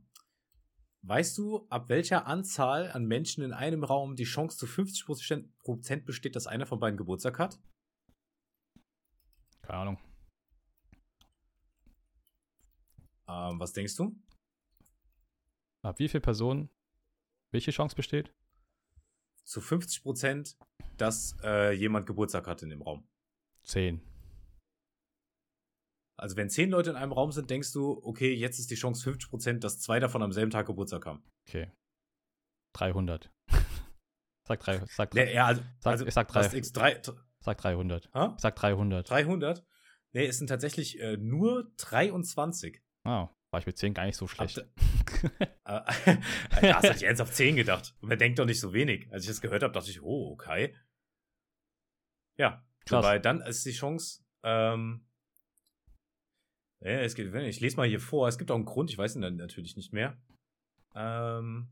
weißt du, ab welcher Anzahl an Menschen in einem Raum die Chance zu 50 Prozent besteht, dass einer von beiden Geburtstag hat?
Keine Ahnung.
Ähm, was denkst du?
Ab wie viele Personen welche Chance besteht?
Zu 50%, dass äh, jemand Geburtstag hat in dem Raum.
Zehn.
Also wenn 10 Leute in einem Raum sind, denkst du, okay, jetzt ist die Chance 50%, dass zwei davon am selben Tag Geburtstag haben.
Okay. 300. sag, drei, sag,
Nee, ja, also,
Sag-
also
ich sag drei.
X, drei,
sag 300.
hä?
Sag 300.
300? Nee, es sind tatsächlich äh, nur 23.
Ah, war ich mit 10 gar nicht so schlecht.
Äh, da hast du nicht ernsthaft 10 gedacht. Und man denkt doch nicht so wenig. Als ich das gehört habe, dachte ich, oh, okay. Ja, weil dann ist die Chance, ähm, ja, es gibt, ich lese mal hier vor, es gibt auch einen Grund, ich weiß ihn dann natürlich nicht mehr. Ähm,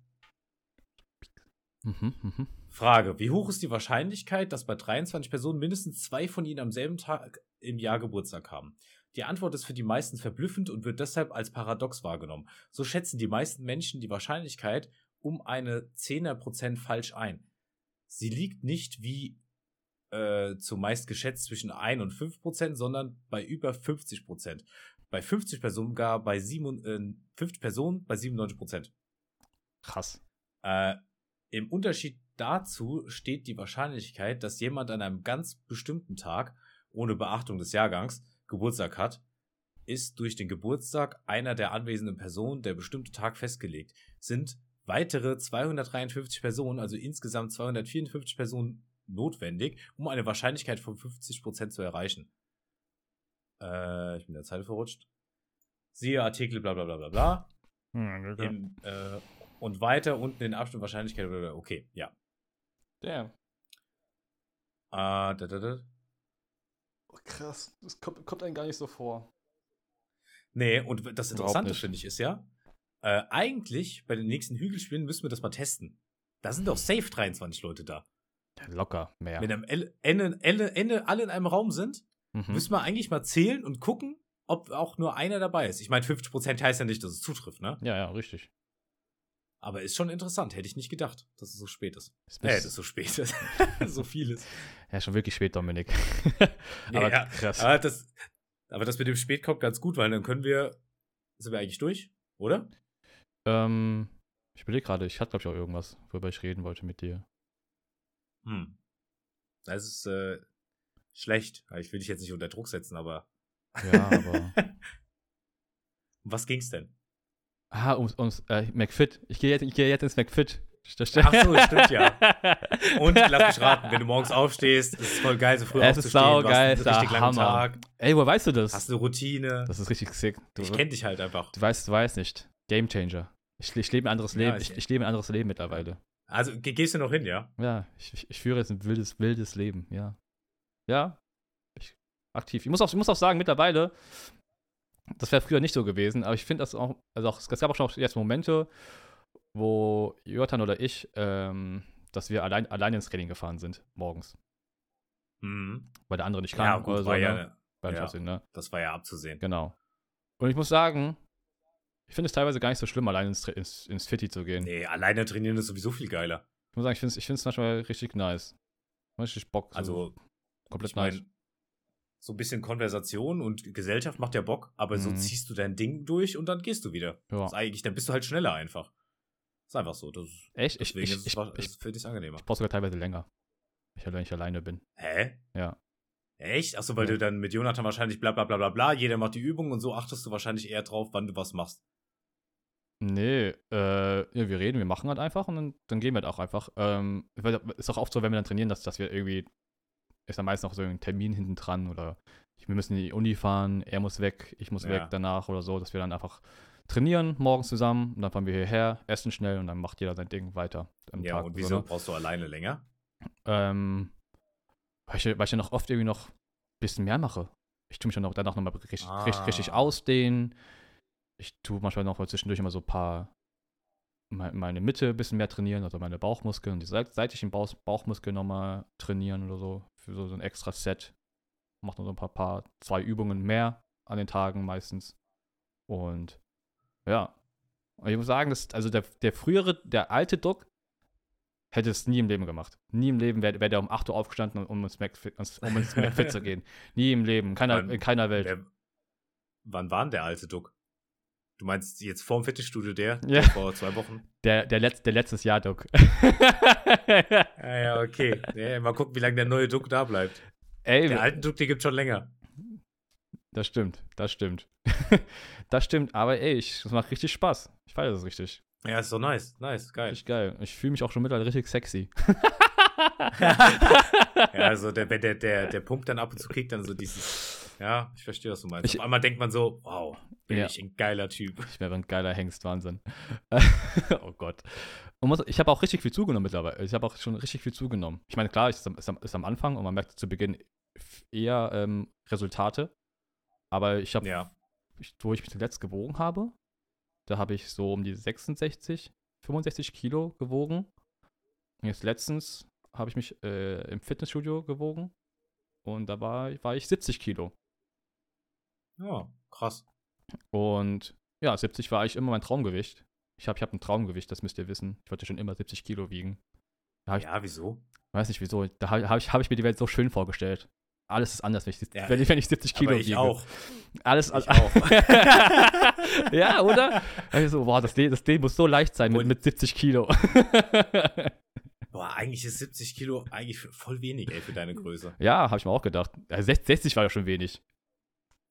mhm, mhm.
Frage, wie hoch ist die Wahrscheinlichkeit, dass bei 23 Personen mindestens zwei von ihnen am selben Tag im Jahr Geburtstag haben? Die Antwort ist für die meisten verblüffend und wird deshalb als paradox wahrgenommen. So schätzen die meisten Menschen die Wahrscheinlichkeit um eine 10er Prozent falsch ein. Sie liegt nicht wie äh, zumeist geschätzt zwischen 1 und 5 Prozent, sondern bei über 50 Prozent. Bei 50 Personen gar bei 7, äh, 50 Personen bei 97 Prozent.
Krass.
Äh, Im Unterschied dazu steht die Wahrscheinlichkeit, dass jemand an einem ganz bestimmten Tag, ohne Beachtung des Jahrgangs, Geburtstag hat, ist durch den Geburtstag einer der anwesenden Personen der bestimmte Tag festgelegt. Sind weitere 253 Personen, also insgesamt 254 Personen notwendig, um eine Wahrscheinlichkeit von 50% zu erreichen. Äh, ich bin der Zeit verrutscht. Siehe Artikel bla bla bla bla bla.
Hm,
Im, äh, und weiter unten in Abschnitt Wahrscheinlichkeit. Okay, ja.
Damn.
Äh, da, da, da.
Oh, krass. Das kommt, kommt einem gar nicht so vor.
Nee, und das Interessante finde ich ist ja, äh, eigentlich bei den nächsten Hügelspielen müssen wir das mal testen. Da sind doch safe 23 Leute da.
Ja, locker mehr.
Wenn am Ende, Ende, Ende, Ende alle in einem Raum sind,
Mhm.
müssen wir eigentlich mal zählen und gucken, ob auch nur einer dabei ist. Ich meine, 50% heißt ja nicht, dass es zutrifft, ne?
Ja, ja, richtig.
Aber ist schon interessant. Hätte ich nicht gedacht, dass es so spät ist. Äh,
bis-
dass es so spät ist. so viel ist.
Ja, schon wirklich spät, Dominik. Aber
ja.
krass.
Aber das, aber das mit dem Spät kommt ganz gut, weil dann können wir. Sind wir eigentlich durch? Oder?
Ähm, ich überlege gerade, ich hatte, glaube ich, auch irgendwas, worüber ich reden wollte mit dir.
Hm. Das ist äh, schlecht. Ich will dich jetzt nicht unter Druck setzen, aber.
Ja, aber.
Um was ging's denn?
Ah, ums, ums äh, McFit. Ich gehe jetzt, ich gehe jetzt ins McFit.
Ach so, stimmt ja. Und lass mich raten, wenn du morgens aufstehst, ist es voll geil, so früh
Es ist
aufzustehen. du
ist
hast
der
einen richtig
Hammer.
Tag,
Ey, woher weißt du das?
hast eine Routine.
Das ist richtig sick. Du,
ich kenn dich halt einfach.
du weißt, du weißt nicht. Game Changer. Ich, ich lebe ein anderes Leben.
ich-
Ich, ich lebe ein anderes Leben mittlerweile.
Also ge gehst du noch hin, ja?
Ja, ich, ich, führe jetzt ein wildes, wildes Leben, ja. Ja, ich, aktiv. Ich muss auch, ich muss auch sagen, mittlerweile, das wäre früher nicht so gewesen, aber ich finde das auch, also auch, es gab auch schon jetzt Momente, wo Jotan oder ich, ähm, dass wir allein, allein ins Training gefahren sind, morgens,
Mhm.
weil der andere nicht kann
Ja, gut,
oder so,
war
ne?
ja,
War nicht
ja.
aussehen, ne?
das war ja abzusehen.
Genau. Und ich muss sagen, ich finde es teilweise gar nicht so schlimm, allein ins, ins, ins Fitti zu gehen.
Nee, alleine trainieren ist sowieso viel geiler.
Ich muss sagen, ich finde es ich find's manchmal richtig nice. Richtig Bock. so
Also,
komplett
ich meine,
nice.
So ein bisschen Konversation und Gesellschaft macht ja Bock, aber so
Mhm.
ziehst du dein Ding durch und dann gehst du wieder.
Ja.
Eigentlich, dann bist du halt schneller einfach. Ist einfach so. Das,
Echt? Ich, ich,
ist es,
ich, ich,
für dich angenehmer.
Ich brauche sogar teilweise länger. Ich, wenn ich alleine bin.
Hä?
Ja.
Echt? Achso, weil
Ja.
du dann mit Jonathan wahrscheinlich bla bla bla bla bla, jeder macht die Übung und so achtest du wahrscheinlich eher drauf, wann du was machst.
Nee, äh, ja, wir reden, wir machen halt einfach und dann, dann gehen wir halt auch einfach. Ähm, ist auch oft so, wenn wir dann trainieren, dass, dass wir irgendwie, ist dann meist noch so ein Termin hinten dran oder wir müssen in die Uni fahren, er muss weg, ich muss
Ja.
weg danach oder so, dass wir dann einfach trainieren morgens zusammen und dann fahren wir hierher, essen schnell und dann macht jeder sein Ding weiter
Ja,
Tag.
und
so,
wieso
ne?
brauchst du alleine länger?
Ähm, weil ich, weil ich ja noch oft irgendwie noch ein bisschen mehr mache. Ich tue mich dann auch danach nochmal richtig, richtig, richtig
Ah.
ausdehnen. Ich tue manchmal noch mal zwischendurch immer so ein paar, meine Mitte ein bisschen mehr trainieren, also meine Bauchmuskeln, die seit- seitlichen Bauch, Bauchmuskeln nochmal trainieren oder so, für so, so ein extra Set. Macht noch so ein paar, paar, zwei Übungen mehr an den Tagen meistens. Und ja. Und ich muss sagen, dass, also der, der frühere, der alte Duck hätte es nie im Leben gemacht. Nie im Leben wäre wär der um 8 Uhr aufgestanden, um ins McFit, um ins McFit zu gehen. Nie im Leben, in keiner,
Wann-
in keiner Welt.
Wer, wann war denn der alte Duck? Du meinst jetzt vorm Fitnessstudio der,
Ja.
der vor zwei Wochen?
Der, der, Letz-, der letztes Jahr Duck.
Ja, ja, okay. Ja, mal gucken, wie lange der neue Duck da bleibt.
Ey,
Der alten Duck, den gibt's schon länger.
das stimmt, das stimmt. das stimmt, aber ey, ich, das macht richtig Spaß. Ich feiere das richtig.
Ja, ist doch nice. Nice, geil.
Richtig geil. Ich fühle mich auch schon mittlerweile richtig sexy.
Ja, also der, der, der, der Punkt dann ab und zu kriegt, dann so dieses, ja, ich verstehe, was du meinst.
Ich-
Auf einmal denkt man so, wow, bin
Ja.
ich ein geiler Typ.
Ich wäre ein geiler Hengst, Wahnsinn. oh Gott. Muss, ich habe auch richtig viel zugenommen mittlerweile. Ich habe auch schon richtig viel zugenommen. Ich meine, klar, es ist, am- ist, am- Anfang und man merkt zu Beginn eher ähm, Resultate. Aber ich habe,
Ja.
wo ich mich zuletzt gewogen habe, da habe ich so um die 66, 65 Kilo gewogen. Und jetzt letztens habe ich mich äh, im Fitnessstudio gewogen und da war, war ich 70 Kilo.
Ja, krass.
Und ja, 70 war eigentlich immer mein Traumgewicht. Ich habe ich hab ein Traumgewicht, das müsst ihr wissen. Ich wollte schon immer 70 Kilo wiegen. Ich,
Ja, wieso?
weiß nicht wieso. Da habe hab ich, hab ich mir die Welt so schön vorgestellt. Alles ist anders, wenn ich,
Ja,
wenn ich, wenn ich 70 Kilo
Aber ich
wiege.
auch.
Alles
Ich auch.
ja, oder? Also, boah, das das Leben muss so leicht sein mit, mit 70 Kilo.
Boah, eigentlich ist 70 Kilo eigentlich voll wenig, ey, für deine Größe.
ja, habe ich mir auch gedacht. Ja, 60 60 war ja schon wenig.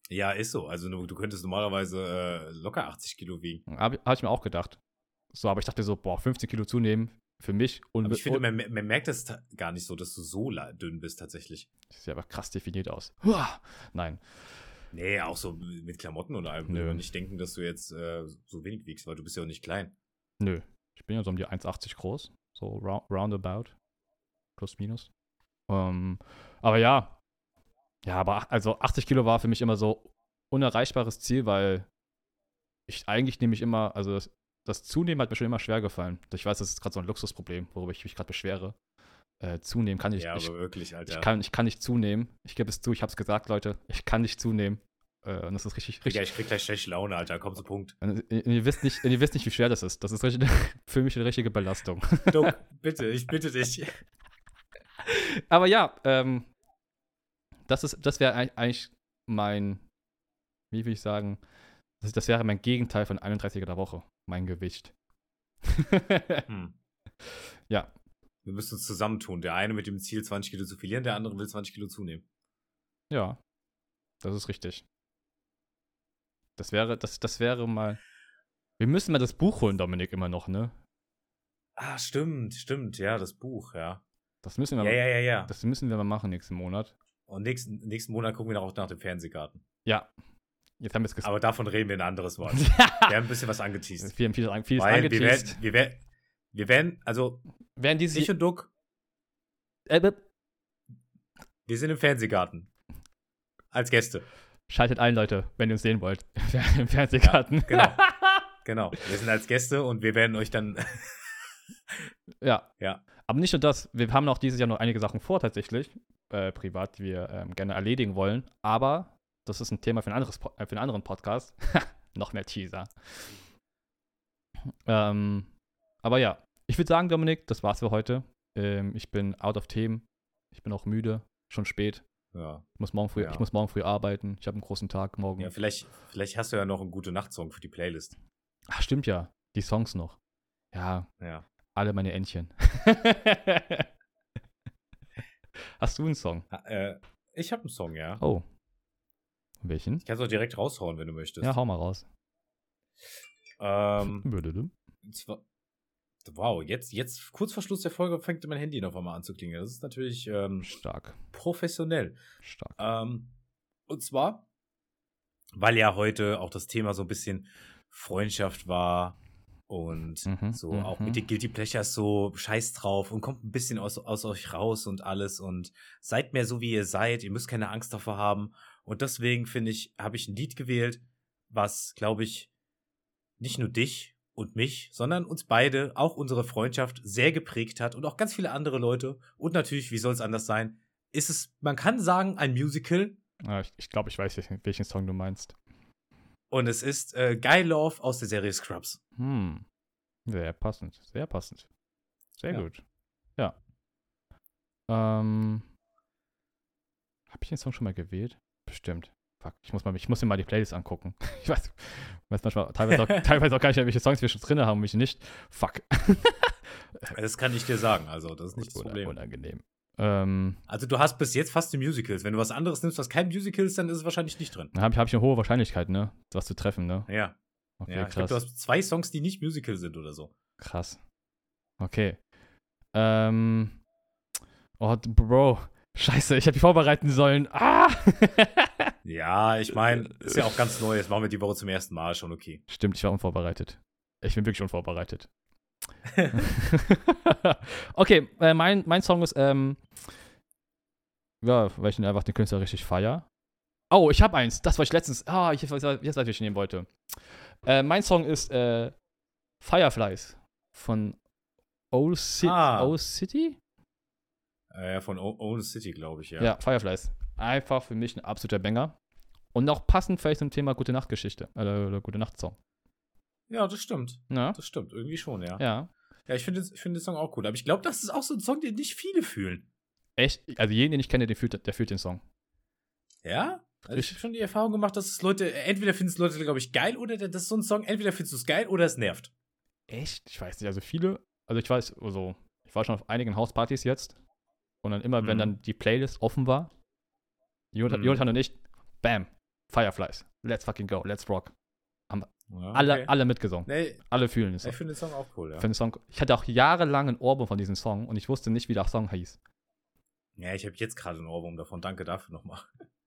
Ja, ist so. Also du, du könntest normalerweise äh, locker 80 Kilo wiegen.
Habe hab ich mir auch gedacht. So, aber ich dachte so, boah, 15 Kilo zunehmen für mich und
Aber ich finde, man, man merkt das gar nicht so, dass du so dünn bist tatsächlich.
sieht aber krass definiert aus. Huah. Nein.
Nee, auch so mit Klamotten und allem.
Nö.
Nicht denken, dass du jetzt äh, so wenig wiegst, weil du bist ja auch nicht klein.
Nö. Ich bin ja so um die 1,80 groß. So round, roundabout. Plus, minus. Ähm, aber ja. Ja, aber also 80 Kilo war für mich immer so unerreichbares Ziel, weil ich eigentlich nämlich immer, also das, das Zunehmen hat mir schon immer schwer gefallen. Ich weiß, das ist gerade so ein Luxusproblem, worüber ich mich gerade beschwere. Äh, zunehmen kann ich,
ja,
ich,
aber wirklich, Alter.
ich, kann, ich kann nicht zunehmen. Ich gebe es zu, ich habe es gesagt, Leute. Ich kann nicht zunehmen. Äh, und das ist richtig,
Ja,
richtig.
ich krieg gleich schlechte Laune, Alter. Komm zum Punkt.
Und ihr, ihr, wisst nicht, ihr wisst nicht, wie schwer das ist. Das ist richtig, für mich eine richtige Belastung.
Duck, bitte, ich bitte dich.
Aber ja, ähm, das, ist- das wäre eigentlich mein, wie will ich sagen, das, das wäre mein Gegenteil von 31er der Woche, mein Gewicht.
Hm.
Ja.
Wir müssen uns zusammentun. Der eine mit dem Ziel, 20 Kilo zu verlieren, der andere will 20 Kilo zunehmen.
ja, das ist richtig. Das wäre, das, das wäre mal. Wir müssen mal das Buch holen, Dominik, immer noch, ne?
Ah, stimmt, stimmt. Ja, das Buch, ja.
Das müssen wir,
Ja, ja, ja, ja.
Das müssen wir mal machen nächsten Monat.
Und nächsten, nächsten Monat gucken wir auch nach dem Fernsehgarten.
Ja. Jetzt haben wir es gesagt.
Aber davon reden wir ein anderes Mal. Wir haben ein bisschen was angeteased.
Viel, viel, viel, vieles
Weil wir
angeteased.
werden, wir werden, wir werden, also
Werden diese.
ich und Duck,
äh, äh,
wir sind im Fernsehgarten. Als Gäste.
schaltet ein, Leute, wenn ihr uns sehen wollt. Im Fernsehgarten.
genau. Genau. Wir sind als Gäste und wir werden euch dann.
Ja.
Ja.
Aber nicht nur das, wir haben auch dieses Jahr noch einige Sachen vor tatsächlich, äh, privat, wir ähm, gerne erledigen wollen. Aber das ist ein Thema für, ein anderes, äh, für einen anderen Podcast. noch mehr Teaser. Ähm, aber ja, ich würde sagen, Dominik, das war's für heute. Ähm, ich bin out of Themen. Ich bin auch müde, schon spät.
ja.
Ich muss morgen früh,
Ja.
ich muss morgen früh arbeiten. Ich habe einen großen Tag morgen.
ja, vielleicht, vielleicht hast du ja noch einen gute Nachtsong für die Playlist.
Ach, stimmt ja. Die Songs noch. Ja,
Ja.
alle meine Entchen. Hast du einen Song?
Ha- Äh, ich habe einen Song, ja.
Oh. Welchen?
Ich kann es auch direkt raushauen, wenn du möchtest.
Ja, hau mal raus.
Ähm, wow, jetzt, jetzt kurz vor Schluss der Folge fängt mein Handy noch einmal an zu klingeln. Das ist natürlich ähm,
Stark.
professionell.
Stark.
Ähm, und zwar, weil ja heute auch das Thema so ein bisschen Freundschaft war und
Mhm,
so
mhm.
auch mit den Guilty Pleasures so scheiß drauf und kommt ein bisschen aus, aus euch raus und alles und seid mehr so, wie ihr seid. Ihr müsst keine Angst davor haben. Und deswegen finde ich, habe ich ein Lied gewählt, was, glaube ich, nicht nur dich und mich, sondern uns beide, auch unsere Freundschaft sehr geprägt hat und auch ganz viele andere Leute. Und natürlich, wie soll es anders sein, ist es, man kann sagen, ein Musical
Ah, ich ich glaube, ich weiß, welchen Song du meinst.
Und es ist äh, Guy Love aus der Serie Scrubs.
Hm. Sehr passend. Sehr passend. Sehr
Ja.
gut. Ja. Ähm. Habe ich den Song schon mal gewählt? Bestimmt. Fuck. Ich muss, mal, ich muss mir mal die Playlist angucken. Ich weiß, weiß manchmal teilweise auch, teilweise auch gar nicht, welche Songs wir schon drin haben und welche nicht. Fuck.
Das kann ich dir sagen, also das ist nicht das Problem.
Unangenehm. Ähm,
Also du hast bis jetzt fast die Musicals. Wenn du was anderes nimmst, was kein Musical ist, dann ist es wahrscheinlich nicht drin.
dann habe ich, hab ich eine hohe Wahrscheinlichkeit, ne? Was zu treffen, ne?
Ja,
Okay,
ja. Ich glaube,
krass.
du hast zwei Songs, die nicht Musical sind oder so.
Krass. Okay. Ähm. Oh, Bro. Scheiße, ich hätte mich vorbereiten sollen. Ah!
Ja, ich meine, ist ja auch ganz neu. Das machen wir die Woche zum ersten Mal schon okay.
Stimmt, ich war unvorbereitet. Ich bin wirklich unvorbereitet. okay, äh, mein, mein Song ist, ähm, ja, weil ich den einfach den Künstler richtig feier. Oh, ich habe eins. Das war ich letztens. Ah, ich weiß, jetzt weiß, was ich nehmen wollte. Äh, mein Song ist äh, Fireflies von Old, Ci
Ah.
Old City?
Äh, von O- Own City, glaube ich, ja.
Ja. Fireflies. Einfach für mich ein absoluter Banger. Und auch passend vielleicht zum Thema Gute Nacht-Geschichte. Äh, oder Gute Nacht-Song.
Ja, das stimmt.
Ja.
Das stimmt. Irgendwie schon, ja.
Ja.
Ja, ich finde find den Song auch cool. Aber ich glaube, das ist auch so ein Song, den nicht viele fühlen.
Echt? Also jeden, den ich kenne, der fühlt, der fühlt den Song.
Ja? Also ich habe schon die Erfahrung gemacht, dass es Leute, entweder finden es Leute, glaube ich, geil oder das ist so ein Song, entweder findest du es geil oder es nervt.
Echt? Ich weiß nicht. Also viele, also ich weiß, also ich war schon auf einigen Hauspartys jetzt. Und dann immer, wenn
Mhm.
dann die Playlist offen war, Jonathan,
Mhm.
Jonathan und ich, bam, Fireflies. Let's fucking go, let's rock.
Ja,
Alle,
okay.
alle mitgesungen.
Nee,
Alle fühlen es.
ich finde den Song auch cool, ja.
Für den Song. Ich hatte auch jahrelang ein Ohrwurm von diesem Song und ich wusste nicht, wie der Song hieß.
Ja, ich habe jetzt gerade einen Ohrwurm davon. Danke dafür nochmal.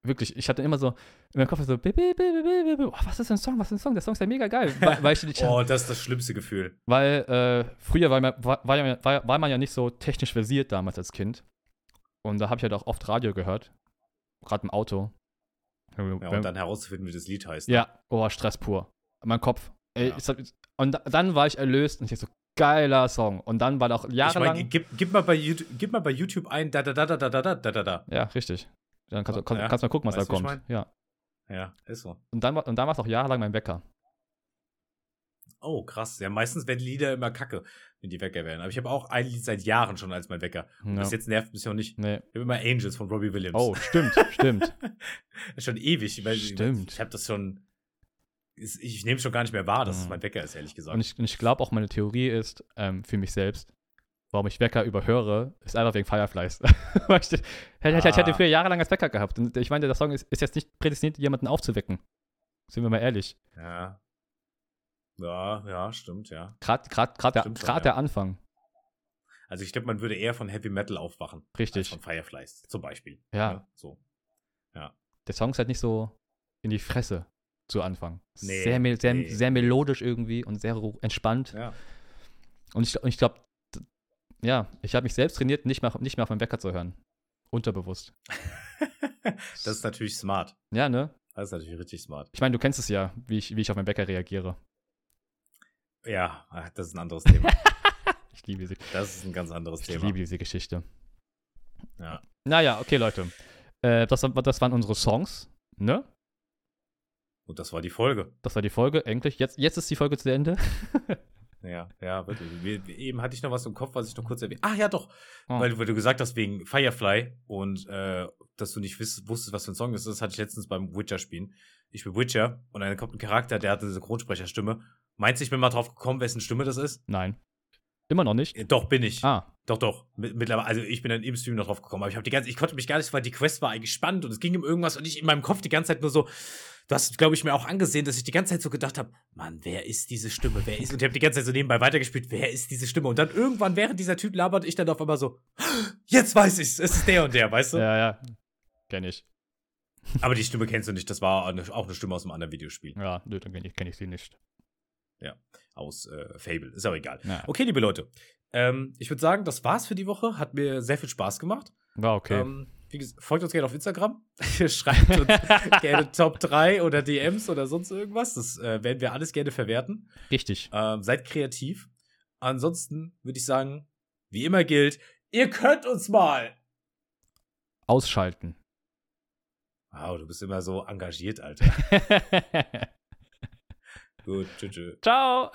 Wirklich, ich hatte immer so in meinem Kopf so, bi, bi, bi, bi, bi, bi. Oh, was ist denn ein Song? Was ist ein Song? Der Song ist ja mega geil. Weil, weil, ich,
Oh, das ist das schlimmste Gefühl.
weil äh, früher war man, war, war, ja- war, war man ja nicht so technisch versiert damals als Kind. Und da habe ich halt auch oft Radio gehört. Gerade im Auto.
Ja, und dann herauszufinden, wie das Lied heißt.
Ja, oh, Stress pur. Mein Kopf. Ey,
Ja.
ich hab, und da- dann war ich erlöst und ich so, geiler Song. Und dann war auch
Ich
jahrelang.
meine, gib, gib, mal bei YouTube, gib mal bei YouTube ein da da da da da da da da da
ja, richtig. Dann kannst du kannst,
Ja,
kannst mal gucken, was
weißt
da
wie ich
kommt. Ja.
Ja, ist so.
Und dann, und dann war es auch jahrelang mein Wecker.
Oh, krass. Ja, meistens werden Lieder immer kacke, wenn die Wecker werden. Aber ich habe auch ein Lied seit Jahren schon als mein Wecker. Und
Ja.
bis jetzt nervt mich noch nicht.
Nee.
Ich habe immer Angels von Robbie Williams.
Oh, stimmt, stimmt.
schon ewig. Weil
Stimmt.
Ich habe das schon. Ist- Ich nehme schon gar nicht mehr wahr, dass es
Mhm.
mein Wecker ist, ehrlich gesagt.
Und ich, ich glaube auch, meine Theorie ist, ähm, für mich selbst, warum ich Wecker überhöre, ist einfach wegen Fireflies. Ich, ich, ich, ich hätte
Ah.
früher jahrelang als Wecker gehabt. Und ich meine, der Song ist, ist jetzt nicht prädestiniert, jemanden aufzuwecken. Sind wir mal ehrlich.
ja. Ja, ja, stimmt, ja.
Gerade der,
schon, ja.
der Anfang.
Also ich glaube, man würde eher von Heavy Metal aufwachen.
Richtig.
von Fireflies, zum Beispiel.
Ja.
Ne? So.
Der Song ist halt nicht so in die Fresse zu Anfang.
Nee,
sehr, mel- sehr,
nee.
sehr melodisch irgendwie und sehr entspannt.
Ja.
Und ich, ich glaube, ja, ich habe mich selbst trainiert, nicht mehr, nicht mehr auf meinen Wecker zu hören. Unterbewusst.
das ist natürlich smart.
Ja, ne?
Das ist natürlich richtig smart.
Ich meine, du kennst es ja, wie ich, wie ich auf meinen Wecker reagiere.
Ja, ach, das ist ein anderes Thema.
Ich liebe diese,
Das ist ein ganz anderes
ich
Thema.
liebe diese Geschichte.
Ja.
Naja, okay, Leute. Äh, das, das waren unsere Songs, ne?
Und das war die Folge.
Das war die Folge, endlich. Jetzt, jetzt ist die Folge zu Ende.
Ja, ja, wirklich. Wir, eben hatte ich noch was im Kopf, was ich noch kurz erwähnt Ach ja, doch.
Oh.
Weil, du- weil du gesagt hast, wegen Firefly und äh, dass du nicht wiss, wusstest, was für ein Song das ist. Das hatte ich letztens beim Witcher-Spielen. Ich bin Witcher und dann kommt ein Charakter, der hat eine Synchronsprecherstimme. Meinst du, ich bin mal drauf gekommen, wessen Stimme das ist?
Nein. Immer noch nicht.
Äh, Doch, bin ich.
Ah,
Doch, doch. Mit- Mittlerweile, also ich bin dann im Stream noch drauf gekommen, aber ich habe die ganze, ich konnte mich gar nicht, weil die Quest war eigentlich spannend und es ging um irgendwas und ich in meinem Kopf die ganze Zeit nur so, du hast, glaube ich, mir auch angesehen, dass ich die ganze Zeit so gedacht habe, Mann, wer ist diese Stimme? Wer ist? Und ich habe die ganze Zeit so nebenbei weitergespielt, wer ist diese Stimme? Und dann irgendwann, während dieser Typ labert, ich dann auf einmal so, jetzt weiß ich's, es ist der und der, weißt du?
ja, ja. Kenn ich.
Aber die Stimme kennst du nicht, das war eine, auch eine Stimme aus einem anderen Videospiel.
Ja, nö, dann kenn ich, kenn ich sie nicht.
Aus äh, Fable. Ist aber egal.
Ja.
Okay, liebe Leute. Ähm, ich würde sagen, das war's für die Woche. Hat mir sehr viel Spaß gemacht.
War okay.
Ähm, folgt uns gerne auf Instagram. Schreibt uns gerne Top 3 oder DMs oder sonst irgendwas. Das äh, werden wir alles gerne verwerten.
Richtig.
Ähm, seid kreativ. Ansonsten würde ich sagen, wie immer gilt, ihr könnt uns mal.
Ausschalten.
Wow, du bist immer so engagiert, Alter. Gut, tschüss. tschüss.
Ciao.